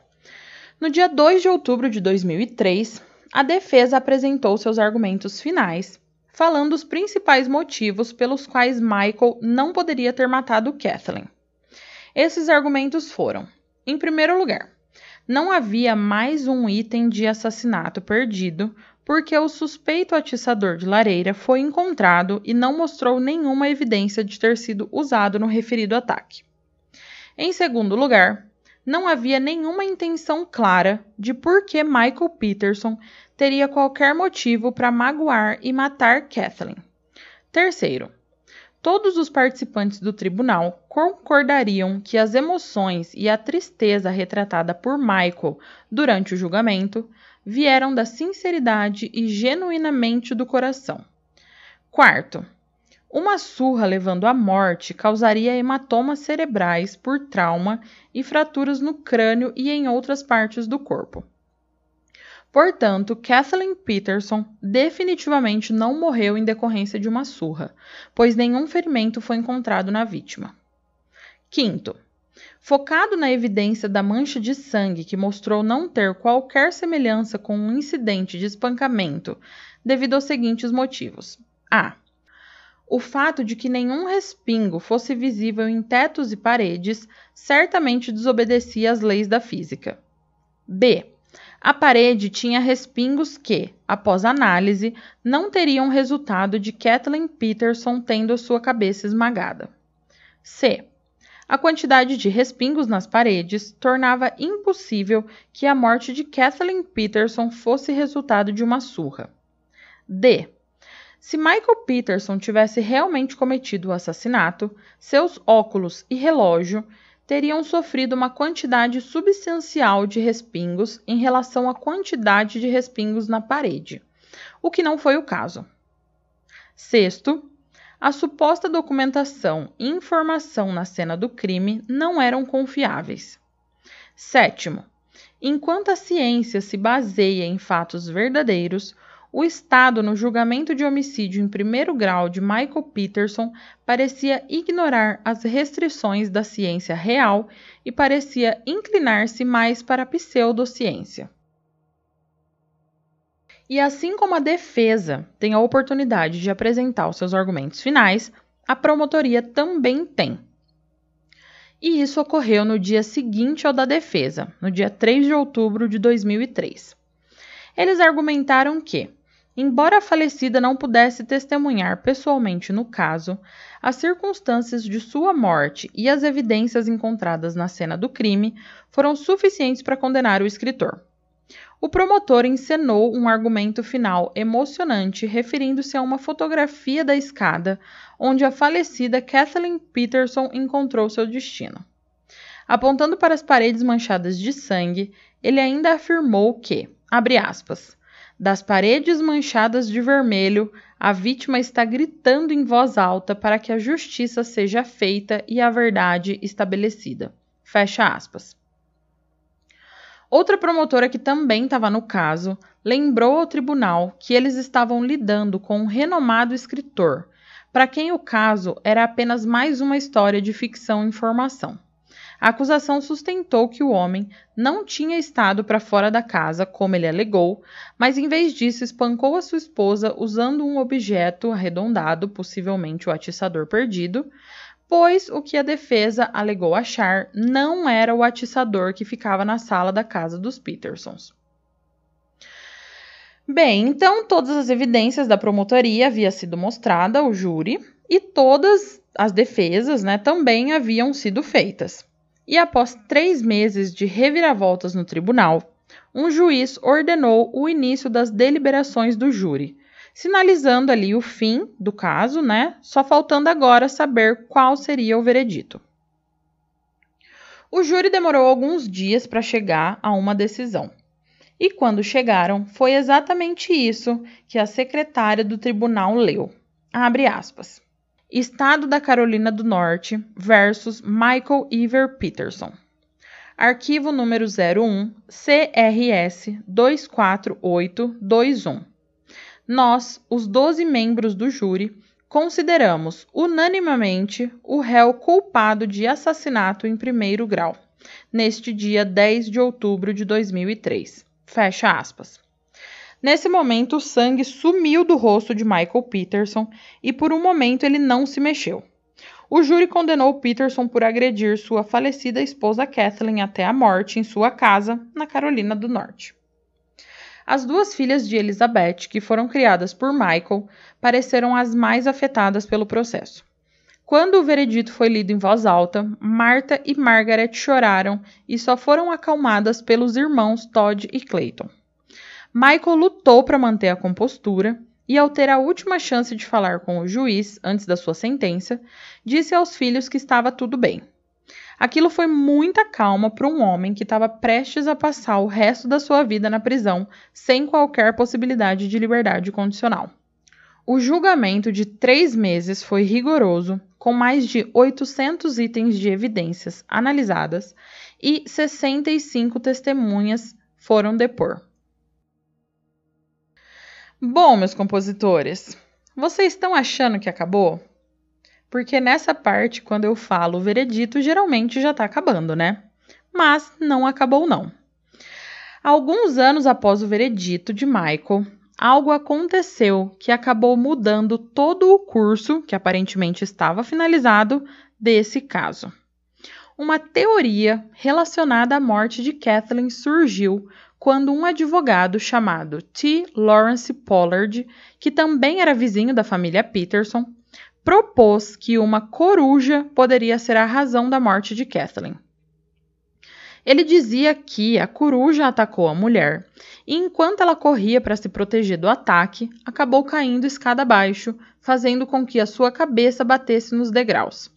Speaker 1: no dia 2 de outubro de 2003, a defesa apresentou seus argumentos finais, falando os principais motivos pelos quais Michael não poderia ter matado Kathleen. Esses argumentos foram: em primeiro lugar, não havia mais um item de assassinato perdido, porque o suspeito atiçador de lareira foi encontrado e não mostrou nenhuma evidência de ter sido usado no referido ataque. Em segundo lugar, não havia nenhuma intenção clara de por que Michael Peterson teria qualquer motivo para magoar e matar Kathleen. Terceiro, todos os participantes do tribunal concordariam que as emoções e a tristeza retratada por Michael durante o julgamento vieram da sinceridade e genuinamente do coração. Quarto, uma surra levando à morte causaria hematomas cerebrais por trauma e fraturas no crânio e em outras partes do corpo. Portanto, Kathleen Peterson definitivamente não morreu em decorrência de uma surra, pois nenhum ferimento foi encontrado na vítima. Quinto, Focado na evidência da mancha de sangue que mostrou não ter qualquer semelhança com um incidente de espancamento, devido aos seguintes motivos: a. O fato de que nenhum respingo fosse visível em tetos e paredes certamente desobedecia às leis da física. B. A parede tinha respingos que, após análise, não teriam resultado de Kathleen Peterson tendo sua cabeça esmagada. C. A quantidade de respingos nas paredes tornava impossível que a morte de Kathleen Peterson fosse resultado de uma surra. D. Se Michael Peterson tivesse realmente cometido o assassinato, seus óculos e relógio teriam sofrido uma quantidade substancial de respingos em relação à quantidade de respingos na parede, o que não foi o caso. Sexto, a suposta documentação e informação na cena do crime não eram confiáveis. Sétimo, enquanto a ciência se baseia em fatos verdadeiros, o Estado, no julgamento de homicídio em primeiro grau de Michael Peterson, parecia ignorar as restrições da ciência real e parecia inclinar-se mais para a pseudociência. E assim como a defesa tem a oportunidade de apresentar os seus argumentos finais, a promotoria também tem. E isso ocorreu no dia seguinte ao da defesa, no dia 3 de outubro de 2003. Eles argumentaram que, embora a falecida não pudesse testemunhar pessoalmente no caso, as circunstâncias de sua morte e as evidências encontradas na cena do crime foram suficientes para condenar o escritor. O promotor encenou um argumento final emocionante referindo-se a uma fotografia da escada onde a falecida Kathleen Peterson encontrou seu destino. Apontando para as paredes manchadas de sangue, ele ainda afirmou que, abre aspas, das paredes manchadas de vermelho, a vítima está gritando em voz alta para que a justiça seja feita e a verdade estabelecida. Fecha aspas. Outra promotora que também estava no caso lembrou ao tribunal que eles estavam lidando com um renomado escritor, para quem o caso era apenas mais uma história de ficção e informação. A acusação sustentou que o homem não tinha estado para fora da casa, como ele alegou, mas em vez disso espancou a sua esposa usando um objeto arredondado, possivelmente o atiçador perdido, pois o que a defesa alegou achar não era o atiçador que ficava na sala da casa dos Petersons. Bem, então todas as evidências da promotoria haviam sido mostrada ao júri e todas as defesas né, também haviam sido feitas. E após três meses de reviravoltas no tribunal, um juiz ordenou o início das deliberações do júri, sinalizando ali o fim do caso, né? Só faltando agora saber qual seria o veredito. O júri demorou alguns dias para chegar a uma decisão. E quando chegaram, foi exatamente isso que a secretária do tribunal leu. Abre aspas. Estado da Carolina do Norte versus Michael Iver Peterson. Arquivo número 01 CRS 24821 nós, os 12 membros do júri, consideramos unanimemente o réu culpado de assassinato em primeiro grau, neste dia 10 de outubro de 2003. Fecha aspas. Nesse momento, o sangue sumiu do rosto de Michael Peterson e por um momento ele não se mexeu. O júri condenou Peterson por agredir sua falecida esposa Kathleen até a morte em sua casa, na Carolina do Norte. As duas filhas de Elizabeth, que foram criadas por Michael, pareceram as mais afetadas pelo processo. Quando o veredito foi lido em voz alta, Martha e Margaret choraram e só foram acalmadas pelos irmãos Todd e Clayton. Michael lutou para manter a compostura e, ao ter a última chance de falar com o juiz antes da sua sentença, disse aos filhos que estava tudo bem. Aquilo foi muita calma para um homem que estava prestes a passar o resto da sua vida na prisão sem qualquer possibilidade de liberdade condicional. O julgamento de três meses foi rigoroso, com mais de 800 itens de evidências analisadas e 65 testemunhas foram depor. Bom, meus compositores, vocês estão achando que acabou? Porque nessa parte, quando eu falo o veredito, geralmente já está acabando, né? Mas não acabou, não. Alguns anos após o veredito de Michael, algo aconteceu que acabou mudando todo o curso, que aparentemente estava finalizado, desse caso. Uma teoria relacionada à morte de Kathleen surgiu quando um advogado chamado T. Lawrence Pollard, que também era vizinho da família Peterson, propôs que uma coruja poderia ser a razão da morte de Kathleen. Ele dizia que a coruja atacou a mulher e, enquanto ela corria para se proteger do ataque, acabou caindo escada abaixo, fazendo com que a sua cabeça batesse nos degraus.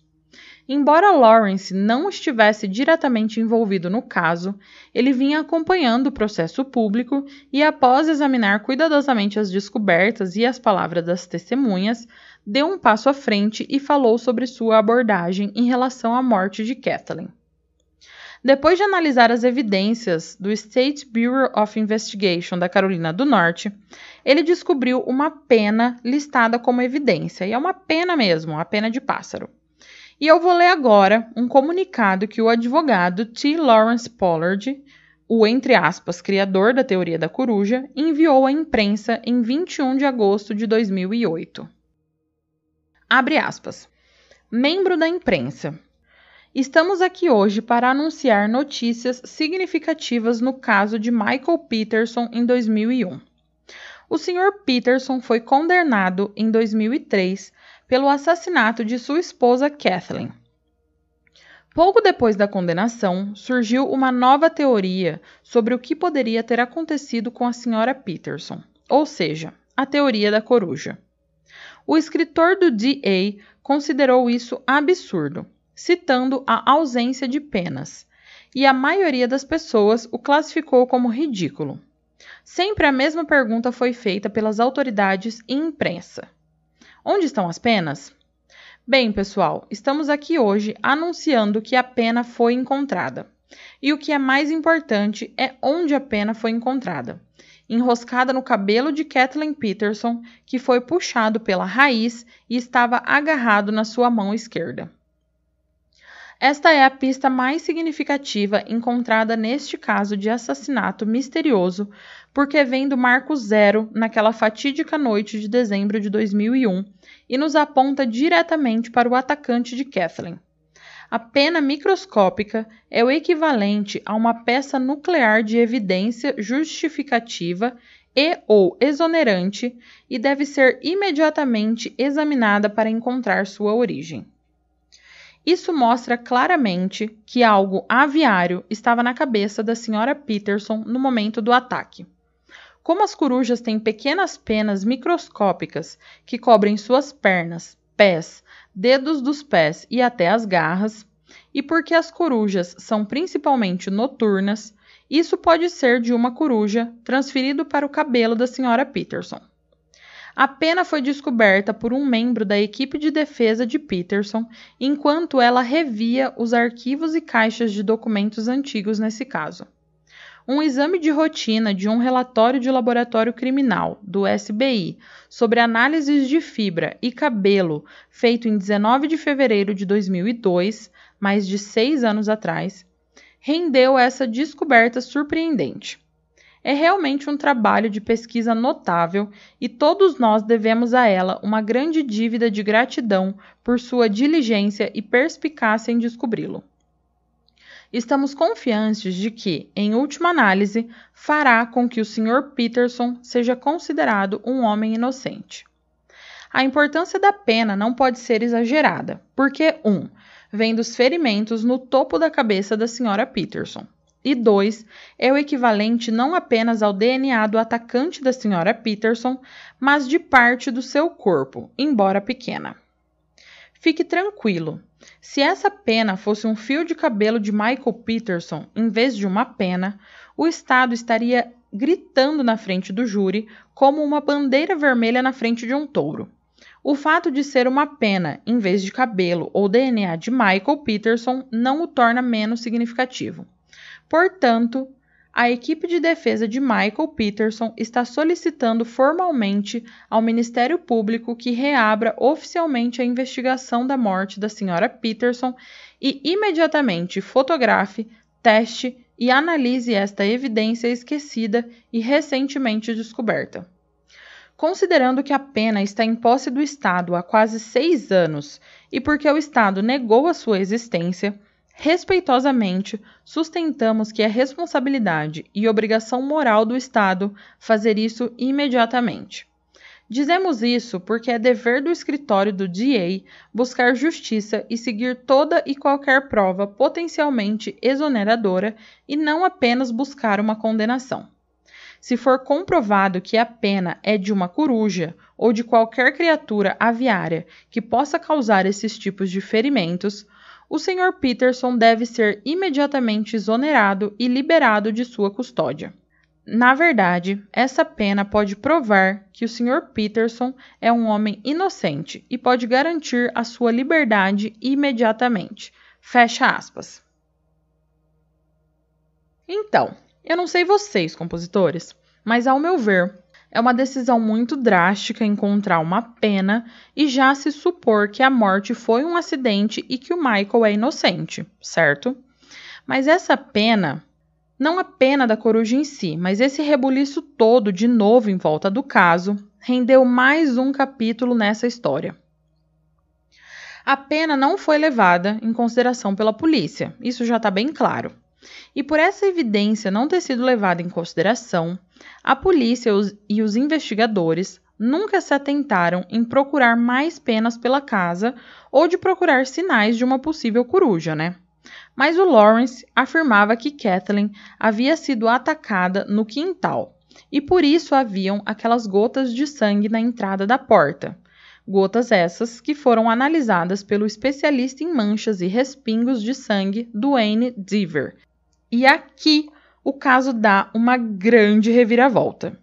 Speaker 1: Embora Lawrence não estivesse diretamente envolvido no caso, ele vinha acompanhando o processo público e, após examinar cuidadosamente as descobertas e as palavras das testemunhas, deu um passo à frente e falou sobre sua abordagem em relação à morte de Kathleen. Depois de analisar as evidências do State Bureau of Investigation da Carolina do Norte, ele descobriu uma pena listada como evidência, e é uma pena mesmo, a pena de pássaro. E eu vou ler agora um comunicado que o advogado T. Lawrence Pollard, o entre aspas criador da teoria da coruja, enviou à imprensa em 21 de agosto de 2008. Abre aspas. Membro da imprensa. Estamos aqui hoje para anunciar notícias significativas no caso de Michael Peterson em 2001. O Sr. Peterson foi condenado em 2003 pelo assassinato de sua esposa Kathleen. Pouco depois da condenação, surgiu uma nova teoria sobre o que poderia ter acontecido com a senhora Peterson, ou seja, a teoria da coruja. O escritor do DA considerou isso absurdo, citando a ausência de penas, e a maioria das pessoas o classificou como ridículo. Sempre a mesma pergunta foi feita pelas autoridades e imprensa: Onde estão as penas? Bem, pessoal, estamos aqui hoje anunciando que a pena foi encontrada. E o que é mais importante é onde a pena foi encontrada. Enroscada no cabelo de Kathleen Peterson, que foi puxado pela raiz e estava agarrado na sua mão esquerda. Esta é a pista mais significativa encontrada neste caso de assassinato misterioso, porque vem do marco zero naquela fatídica noite de dezembro de 2001 e nos aponta diretamente para o atacante de Kathleen. A pena microscópica é o equivalente a uma peça nuclear de evidência justificativa e ou exonerante e deve ser imediatamente examinada para encontrar sua origem. Isso mostra claramente que algo aviário estava na cabeça da senhora Peterson no momento do ataque. Como as corujas têm pequenas penas microscópicas que cobrem suas pernas, pés, dedos dos pés e até as garras, e porque as corujas são principalmente noturnas, isso pode ser de uma coruja transferido para o cabelo da senhora Peterson. A pena foi descoberta por um membro da equipe de defesa de Peterson enquanto ela revia os arquivos e caixas de documentos antigos nesse caso. Um exame de rotina de um relatório de laboratório criminal do SBI sobre análises de fibra e cabelo, feito em 19 de fevereiro de 2002, mais de seis anos atrás, rendeu essa descoberta surpreendente. é realmente um trabalho de pesquisa notável e todos nós devemos a ela uma grande dívida de gratidão por sua diligência e perspicácia em descobri-lo. Estamos confiantes de que, em última análise, fará com que o Sr. Peterson seja considerado um homem inocente. A importância da pena não pode ser exagerada, porque 1. Um, vem dos ferimentos no topo da cabeça da Sra. Peterson e 2 é o equivalente não apenas ao DNA do atacante da senhora Peterson, mas de parte do seu corpo, embora pequena. Fique tranquilo. Se essa pena fosse um fio de cabelo de Michael Peterson em vez de uma pena, o Estado estaria gritando na frente do júri como uma bandeira vermelha na frente de um touro. O fato de ser uma pena em vez de cabelo ou DNA de Michael Peterson não o torna menos significativo. Portanto, a equipe de defesa de Michael Peterson está solicitando formalmente ao Ministério Público que reabra oficialmente a investigação da morte da senhora Peterson e imediatamente fotografe, teste e analise esta evidência esquecida e recentemente descoberta. Considerando que a pena está em posse do Estado há quase seis anos e porque o Estado negou a sua existência, Respeitosamente, sustentamos que é responsabilidade e obrigação moral do Estado fazer isso imediatamente. Dizemos isso porque é dever do escritório do DA buscar justiça e seguir toda e qualquer prova potencialmente exoneradora e não apenas buscar uma condenação. Se for comprovado que a pena é de uma coruja ou de qualquer criatura aviária que possa causar esses tipos de ferimentos, o Sr. Peterson deve ser imediatamente exonerado e liberado de sua custódia. Na verdade, essa pena pode provar que o Sr. Peterson é um homem inocente e pode garantir a sua liberdade imediatamente. Fecha aspas. Então, eu não sei vocês, compositores, mas ao meu ver, é uma decisão muito drástica encontrar uma pena e já se supor que a morte foi um acidente e que o Michael é inocente, certo? Mas essa pena, não a pena da coruja em si, mas esse rebuliço todo de novo em volta do caso, rendeu mais um capítulo nessa história. A pena não foi levada em consideração pela polícia, isso já está bem claro. E por essa evidência não ter sido levada em consideração, a polícia e os investigadores nunca se atentaram em procurar mais penas pela casa ou de procurar sinais de uma possível coruja, né? Mas o Lawrence afirmava que Kathleen havia sido atacada no quintal e por isso haviam aquelas gotas de sangue na entrada da porta. Gotas essas que foram analisadas pelo especialista em manchas e respingos de sangue Duane Deaver, e aqui o caso dá uma grande reviravolta.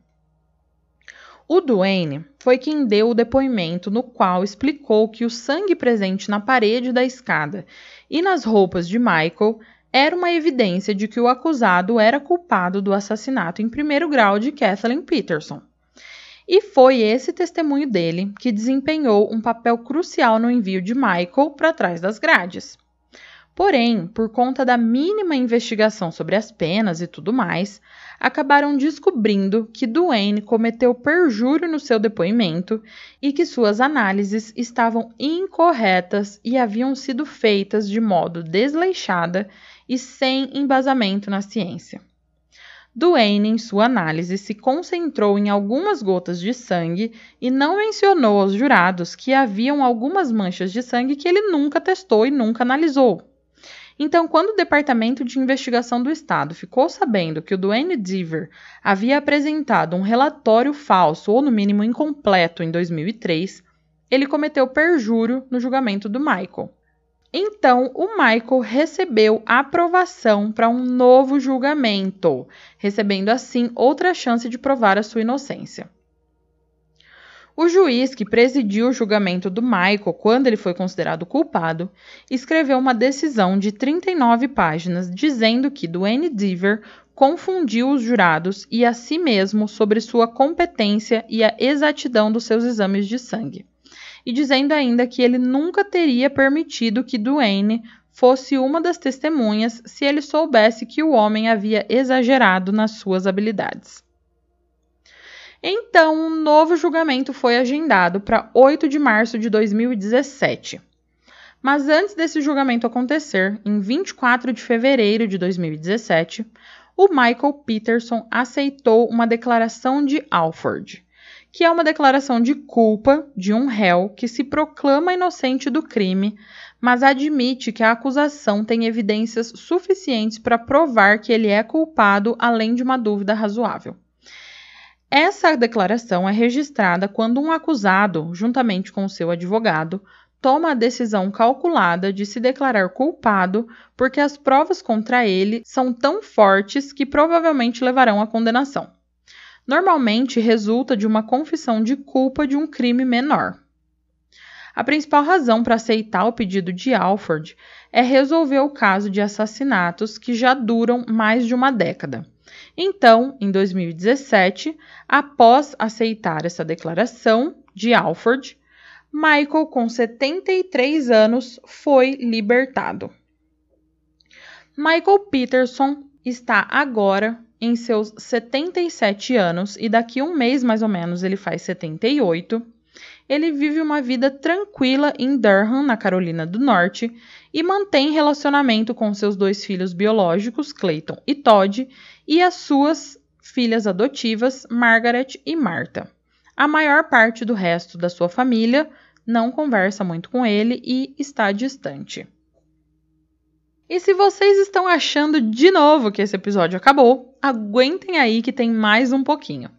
Speaker 1: O Duane foi quem deu o depoimento no qual explicou que o sangue presente na parede da escada e nas roupas de Michael era uma evidência de que o acusado era culpado do assassinato em primeiro grau de Kathleen Peterson. E foi esse testemunho dele que desempenhou um papel crucial no envio de Michael para trás das grades. Porém, por conta da mínima investigação sobre as penas e tudo mais, acabaram descobrindo que Duane cometeu perjúrio no seu depoimento e que suas análises estavam incorretas e haviam sido feitas de modo desleixada e sem embasamento na ciência. Duane, em sua análise, se concentrou em algumas gotas de sangue e não mencionou aos jurados que haviam algumas manchas de sangue que ele nunca testou e nunca analisou. Então, quando o Departamento de Investigação do Estado ficou sabendo que o Duane Deaver havia apresentado um relatório falso ou, no mínimo, incompleto em 2003, ele cometeu perjúrio no julgamento do Michael. Então, o Michael recebeu aprovação para um novo julgamento, recebendo assim outra chance de provar a sua inocência. O juiz que presidiu o julgamento do Michael quando ele foi considerado culpado escreveu uma decisão de 39 páginas dizendo que Duane Deaver confundiu os jurados e a si mesmo sobre sua competência e a exatidão dos seus exames de sangue, e dizendo ainda que ele nunca teria permitido que Duane fosse uma das testemunhas se ele soubesse que o homem havia exagerado nas suas habilidades. Então, um novo julgamento foi agendado para 8 de março de 2017. Mas antes desse julgamento acontecer, em 24 de fevereiro de 2017, o Michael Peterson aceitou uma declaração de Alford, que é uma declaração de culpa de um réu que se proclama inocente do crime, mas admite que a acusação tem evidências suficientes para provar que ele é culpado, além de uma dúvida razoável. Essa declaração é registrada quando um acusado, juntamente com seu advogado, toma a decisão calculada de se declarar culpado porque as provas contra ele são tão fortes que provavelmente levarão à condenação. Normalmente resulta de uma confissão de culpa de um crime menor. A principal razão para aceitar o pedido de Alford é resolver o caso de assassinatos que já duram mais de uma década. Então, em 2017, após aceitar essa declaração de Alford, Michael, com 73 anos, foi libertado. Michael Peterson está agora em seus 77 anos e daqui um mês mais ou menos ele faz 78. Ele vive uma vida tranquila em Durham, na Carolina do Norte, e mantém relacionamento com seus dois filhos biológicos, Clayton e Todd, e as suas filhas adotivas, Margaret e Martha. A maior parte do resto da sua família não conversa muito com ele e está distante. E se vocês estão achando de novo que esse episódio acabou, aguentem aí que tem mais um pouquinho.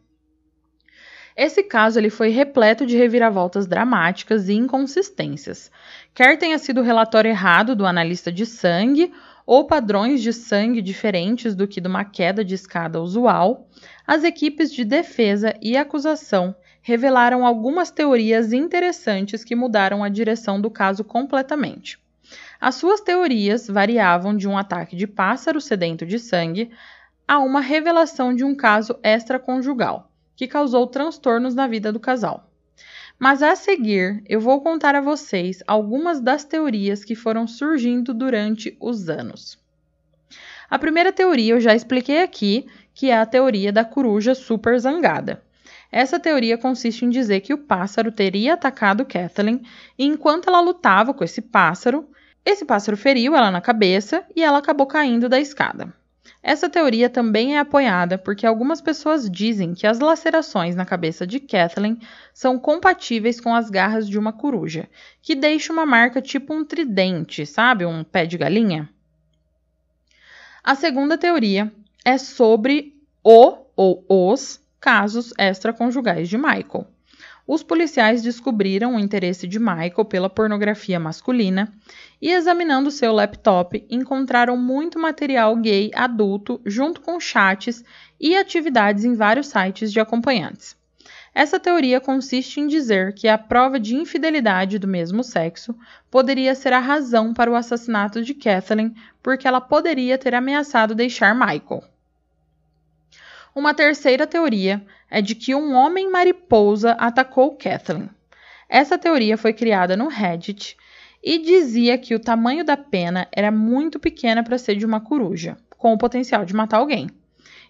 Speaker 1: Esse caso ele foi repleto de reviravoltas dramáticas e inconsistências. Quer tenha sido o relatório errado do analista de sangue ou padrões de sangue diferentes do que de uma queda de escada usual, as equipes de defesa e acusação revelaram algumas teorias interessantes que mudaram a direção do caso completamente. As suas teorias variavam de um ataque de pássaro sedento de sangue a uma revelação de um caso extraconjugal, que causou transtornos na vida do casal. Mas a seguir, eu vou contar a vocês algumas das teorias que foram surgindo durante os anos. A primeira teoria eu já expliquei aqui, que é a teoria da coruja super zangada. Essa teoria consiste em dizer que o pássaro teria atacado Kathleen e enquanto ela lutava com esse pássaro, esse pássaro feriu ela na cabeça e ela acabou caindo da escada. Essa teoria também é apoiada porque algumas pessoas dizem que as lacerações na cabeça de Kathleen são compatíveis com as garras de uma coruja, que deixa uma marca tipo um tridente, sabe? Um pé de galinha. A segunda teoria é sobre o ou os casos extraconjugais de Michael. Os policiais descobriram o interesse de Michael pela pornografia masculina e, examinando seu laptop, encontraram muito material gay adulto junto com chats e atividades em vários sites de acompanhantes. Essa teoria consiste em dizer que a prova de infidelidade do mesmo sexo poderia ser a razão para o assassinato de Kathleen, porque ela poderia ter ameaçado deixar Michael. Uma terceira teoria é de que um homem mariposa atacou Kathleen. Essa teoria foi criada no Reddit e dizia que o tamanho da pena era muito pequena para ser de uma coruja, com o potencial de matar alguém,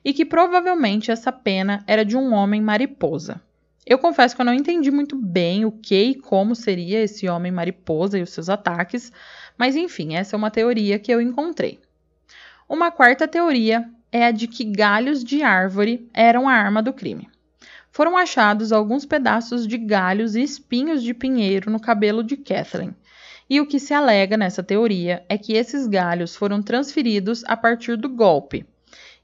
Speaker 1: e que provavelmente essa pena era de um homem mariposa. Eu confesso que eu não entendi muito bem o que e como seria esse homem mariposa e os seus ataques, mas enfim, essa é uma teoria que eu encontrei. Uma quarta teoria é a de que galhos de árvore eram a arma do crime. Foram achados alguns pedaços de galhos e espinhos de pinheiro no cabelo de Kathleen. E o que se alega nessa teoria é que esses galhos foram transferidos a partir do golpe.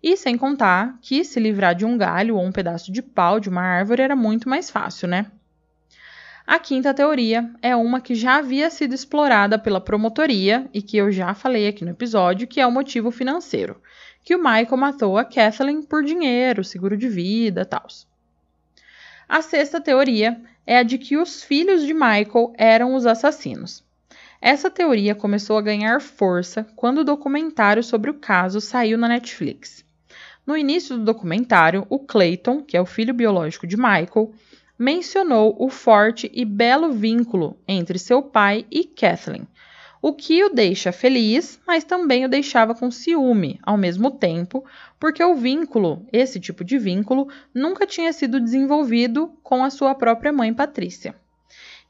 Speaker 1: E sem contar que se livrar de um galho ou um pedaço de pau de uma árvore era muito mais fácil, né? A quinta teoria é uma que já havia sido explorada pela promotoria e que eu já falei aqui no episódio, que é o motivo financeiro que o Michael matou a Kathleen por dinheiro, seguro de vida, tal. A sexta teoria é a de que os filhos de Michael eram os assassinos. Essa teoria começou a ganhar força quando o documentário sobre o caso saiu na Netflix. No início do documentário, o Clayton, que é o filho biológico de Michael, mencionou o forte e belo vínculo entre seu pai e Kathleen, o que o deixa feliz, mas também o deixava com ciúme ao mesmo tempo, porque o vínculo, esse tipo de vínculo, nunca tinha sido desenvolvido com a sua própria mãe Patrícia.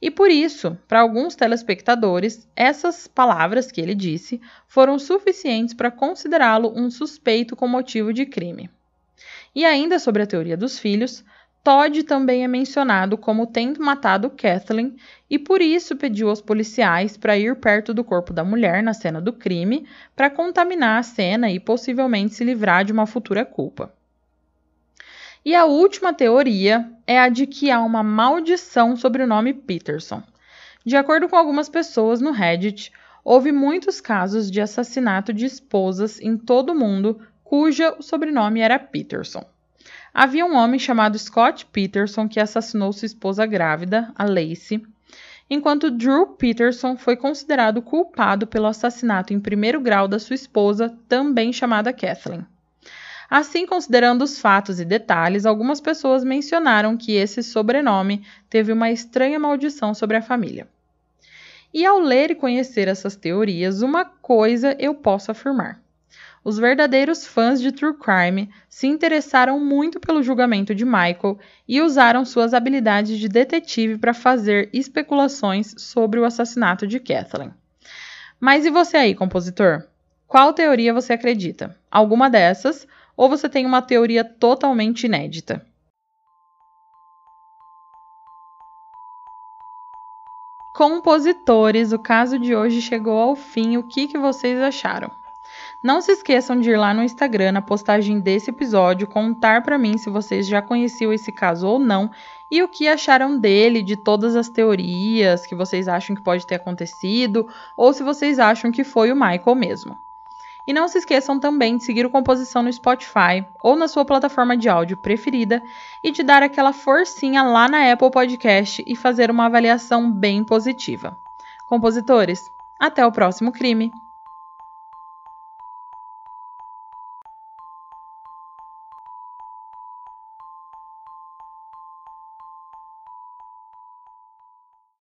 Speaker 1: E por isso, para alguns telespectadores, essas palavras que ele disse foram suficientes para considerá-lo um suspeito com motivo de crime. E ainda sobre a teoria dos filhos, Todd também é mencionado como tendo matado Kathleen e por isso pediu aos policiais para ir perto do corpo da mulher na cena do crime para contaminar a cena e possivelmente se livrar de uma futura culpa. E a última teoria é a de que há uma maldição sobre o nome Peterson. De acordo com algumas pessoas no Reddit, houve muitos casos de assassinato de esposas em todo o mundo cuja o sobrenome era Peterson. Havia um homem chamado Scott Peterson que assassinou sua esposa grávida, a Lacey, enquanto Drew Peterson foi considerado culpado pelo assassinato em primeiro grau da sua esposa, também chamada Kathleen. Assim, considerando os fatos e detalhes, algumas pessoas mencionaram que esse sobrenome teve uma estranha maldição sobre a família. E ao ler e conhecer essas teorias, uma coisa eu posso afirmar os verdadeiros fãs de True Crime se interessaram muito pelo julgamento de Michael e usaram suas habilidades de detetive para fazer especulações sobre o assassinato de Kathleen. Mas e você aí, compositor? Qual teoria você acredita? Alguma dessas? Ou você tem uma teoria totalmente inédita? Compositores, o caso de hoje chegou ao fim. O que, que vocês acharam? Não se esqueçam de ir lá no Instagram na postagem desse episódio contar para mim se vocês já conheciam esse caso ou não e o que acharam dele, de todas as teorias que vocês acham que pode ter acontecido ou se vocês acham que foi o Michael mesmo. E não se esqueçam também de seguir o Composição no Spotify ou na sua plataforma de áudio preferida e de dar aquela forcinha lá na Apple Podcast e fazer uma avaliação bem positiva. Compositores, até o próximo crime!